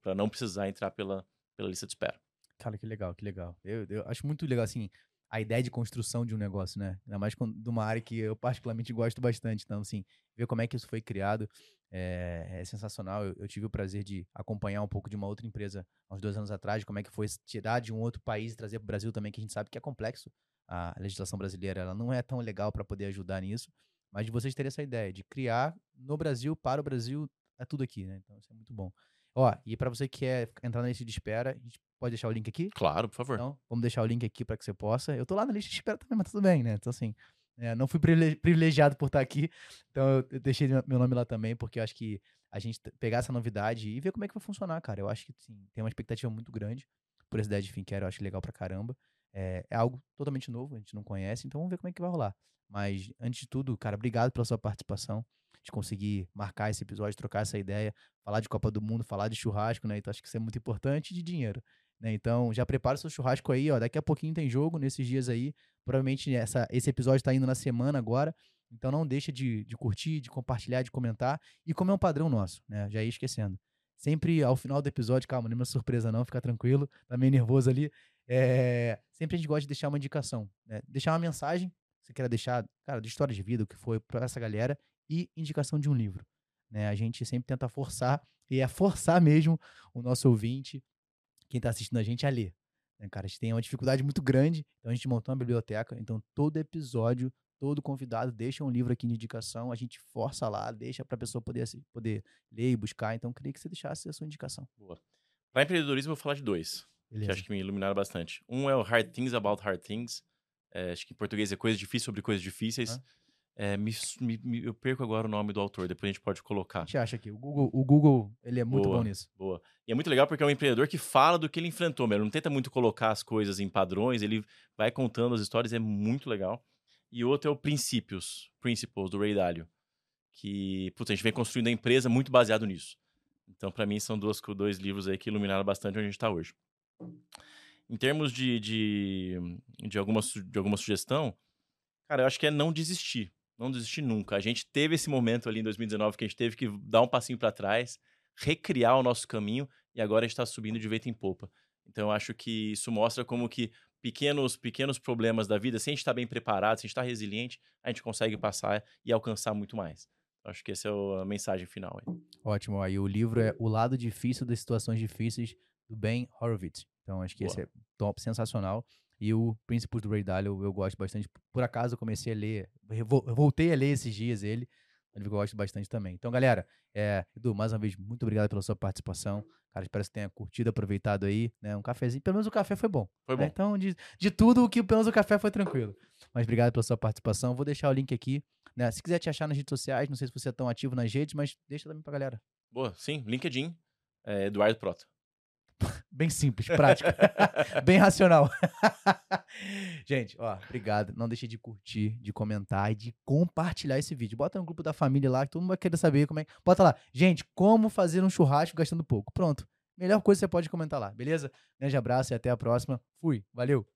Speaker 2: para não precisar entrar pela, pela lista de espera.
Speaker 1: Cara, que legal, que legal. Eu, eu acho muito legal, assim, a ideia de construção de um negócio, né? Ainda mais de uma área que eu particularmente gosto bastante. Então, assim, ver como é que isso foi criado é, é sensacional. Eu, eu, tive o prazer de acompanhar um pouco de uma outra empresa há uns dois anos atrás, como é que foi tirar de um outro país e trazer para o Brasil também, que a gente sabe que é complexo. A legislação brasileira ela não é tão legal para poder ajudar nisso, mas de vocês terem essa ideia de criar no Brasil, para o Brasil, é tudo aqui, né? Então, isso é muito bom. Ó, e para você que quer entrar na lista de espera, a gente pode deixar o link aqui?
Speaker 2: Claro, por favor.
Speaker 1: Então, vamos deixar o link aqui para que você possa. Eu tô lá na lista de espera também, mas tudo bem, né? Então, assim, é, não fui privilegiado por estar aqui, então eu deixei meu nome lá também, porque eu acho que a gente pegar essa novidade e ver como é que vai funcionar, cara. Eu acho que sim, tem uma expectativa muito grande por essa ideia de Finquero, eu acho legal pra caramba. É, é, algo totalmente novo, a gente não conhece, então vamos ver como é que vai rolar. Mas, antes de tudo, cara, obrigado pela sua participação de conseguir marcar esse episódio, trocar essa ideia, falar de Copa do Mundo, falar de churrasco, né? Então acho que isso é muito importante de dinheiro. Né? Então já prepara o seu churrasco aí, ó. Daqui a pouquinho tem jogo nesses dias aí. Provavelmente essa, esse episódio está indo na semana agora. Então não deixa de, de curtir, de compartilhar, de comentar. E como é um padrão nosso, né? Já ia esquecendo. Sempre ao final do episódio, calma, não é uma surpresa não, fica tranquilo, tá meio nervoso ali. É, sempre a gente gosta de deixar uma indicação, né? Deixar uma mensagem, você quer deixar, cara, de história de vida, o que foi para essa galera, e indicação de um livro. Né? A gente sempre tenta forçar, e é forçar mesmo o nosso ouvinte, quem está assistindo a gente, a ler. Né, cara, a gente tem uma dificuldade muito grande, então a gente montou uma biblioteca, então todo episódio, todo convidado deixa um livro aqui de indicação, a gente força lá, deixa para a pessoa poder, poder ler e buscar, então queria que você deixasse a sua indicação.
Speaker 2: Boa. Para empreendedorismo, eu vou falar de dois, Beleza. que acho que me iluminaram bastante. Um é o Hard Things About Hard Things, é, acho que em português é coisas difíceis sobre coisas difíceis. Ah. É, me, me, eu perco agora o nome do autor, depois a gente pode colocar. A
Speaker 1: gente acha aqui. O Google, o Google ele é muito
Speaker 2: boa,
Speaker 1: bom nisso.
Speaker 2: Boa. E é muito legal porque é um empreendedor que fala do que ele enfrentou, ele não tenta muito colocar as coisas em padrões, ele vai contando as histórias, é muito legal. E outro é o Princípios, Principles, do Ray Dalio. Que, putz, a gente vem construindo a empresa muito baseado nisso. Então, para mim, são dois, dois livros aí que iluminaram bastante onde a gente está hoje. Em termos de, de, de, alguma, de alguma sugestão, cara, eu acho que é não desistir não desistir nunca. A gente teve esse momento ali em 2019 que a gente teve que dar um passinho para trás, recriar o nosso caminho e agora a gente está subindo de vento em popa. Então eu acho que isso mostra como que pequenos, pequenos problemas da vida, se a gente está bem preparado, se a gente está resiliente, a gente consegue passar e alcançar muito mais. Acho que essa é a mensagem final. Aí.
Speaker 1: Ótimo. Aí o livro é O Lado Difícil das Situações Difíceis, do Ben Horowitz. Então acho que Boa. esse é top, sensacional. E o Princípios do Ray Dalio eu gosto bastante. Por acaso eu comecei a ler, voltei a ler esses dias ele. Eu gosto bastante também. Então, galera, é, Edu, mais uma vez, muito obrigado pela sua participação. Cara, espero que você tenha curtido, aproveitado aí, né? Um cafezinho. Pelo menos o café foi bom.
Speaker 2: Foi né? bom.
Speaker 1: Né? Então, de, de tudo, o que pelo menos o café foi tranquilo. Mas obrigado pela sua participação. Vou deixar o link aqui. Né? Se quiser te achar nas redes sociais, não sei se você é tão ativo nas redes, mas deixa também pra galera.
Speaker 2: Boa, sim. LinkedIn, é Eduardo Prota.
Speaker 1: Bem simples, prático. Bem racional. Gente, ó, obrigado. Não deixe de curtir, de comentar e de compartilhar esse vídeo. Bota no grupo da família lá, que todo mundo vai querer saber como é. Bota lá, gente, como fazer um churrasco gastando pouco. Pronto. Melhor coisa você pode comentar lá, beleza? Grande abraço e até a próxima. Fui. Valeu.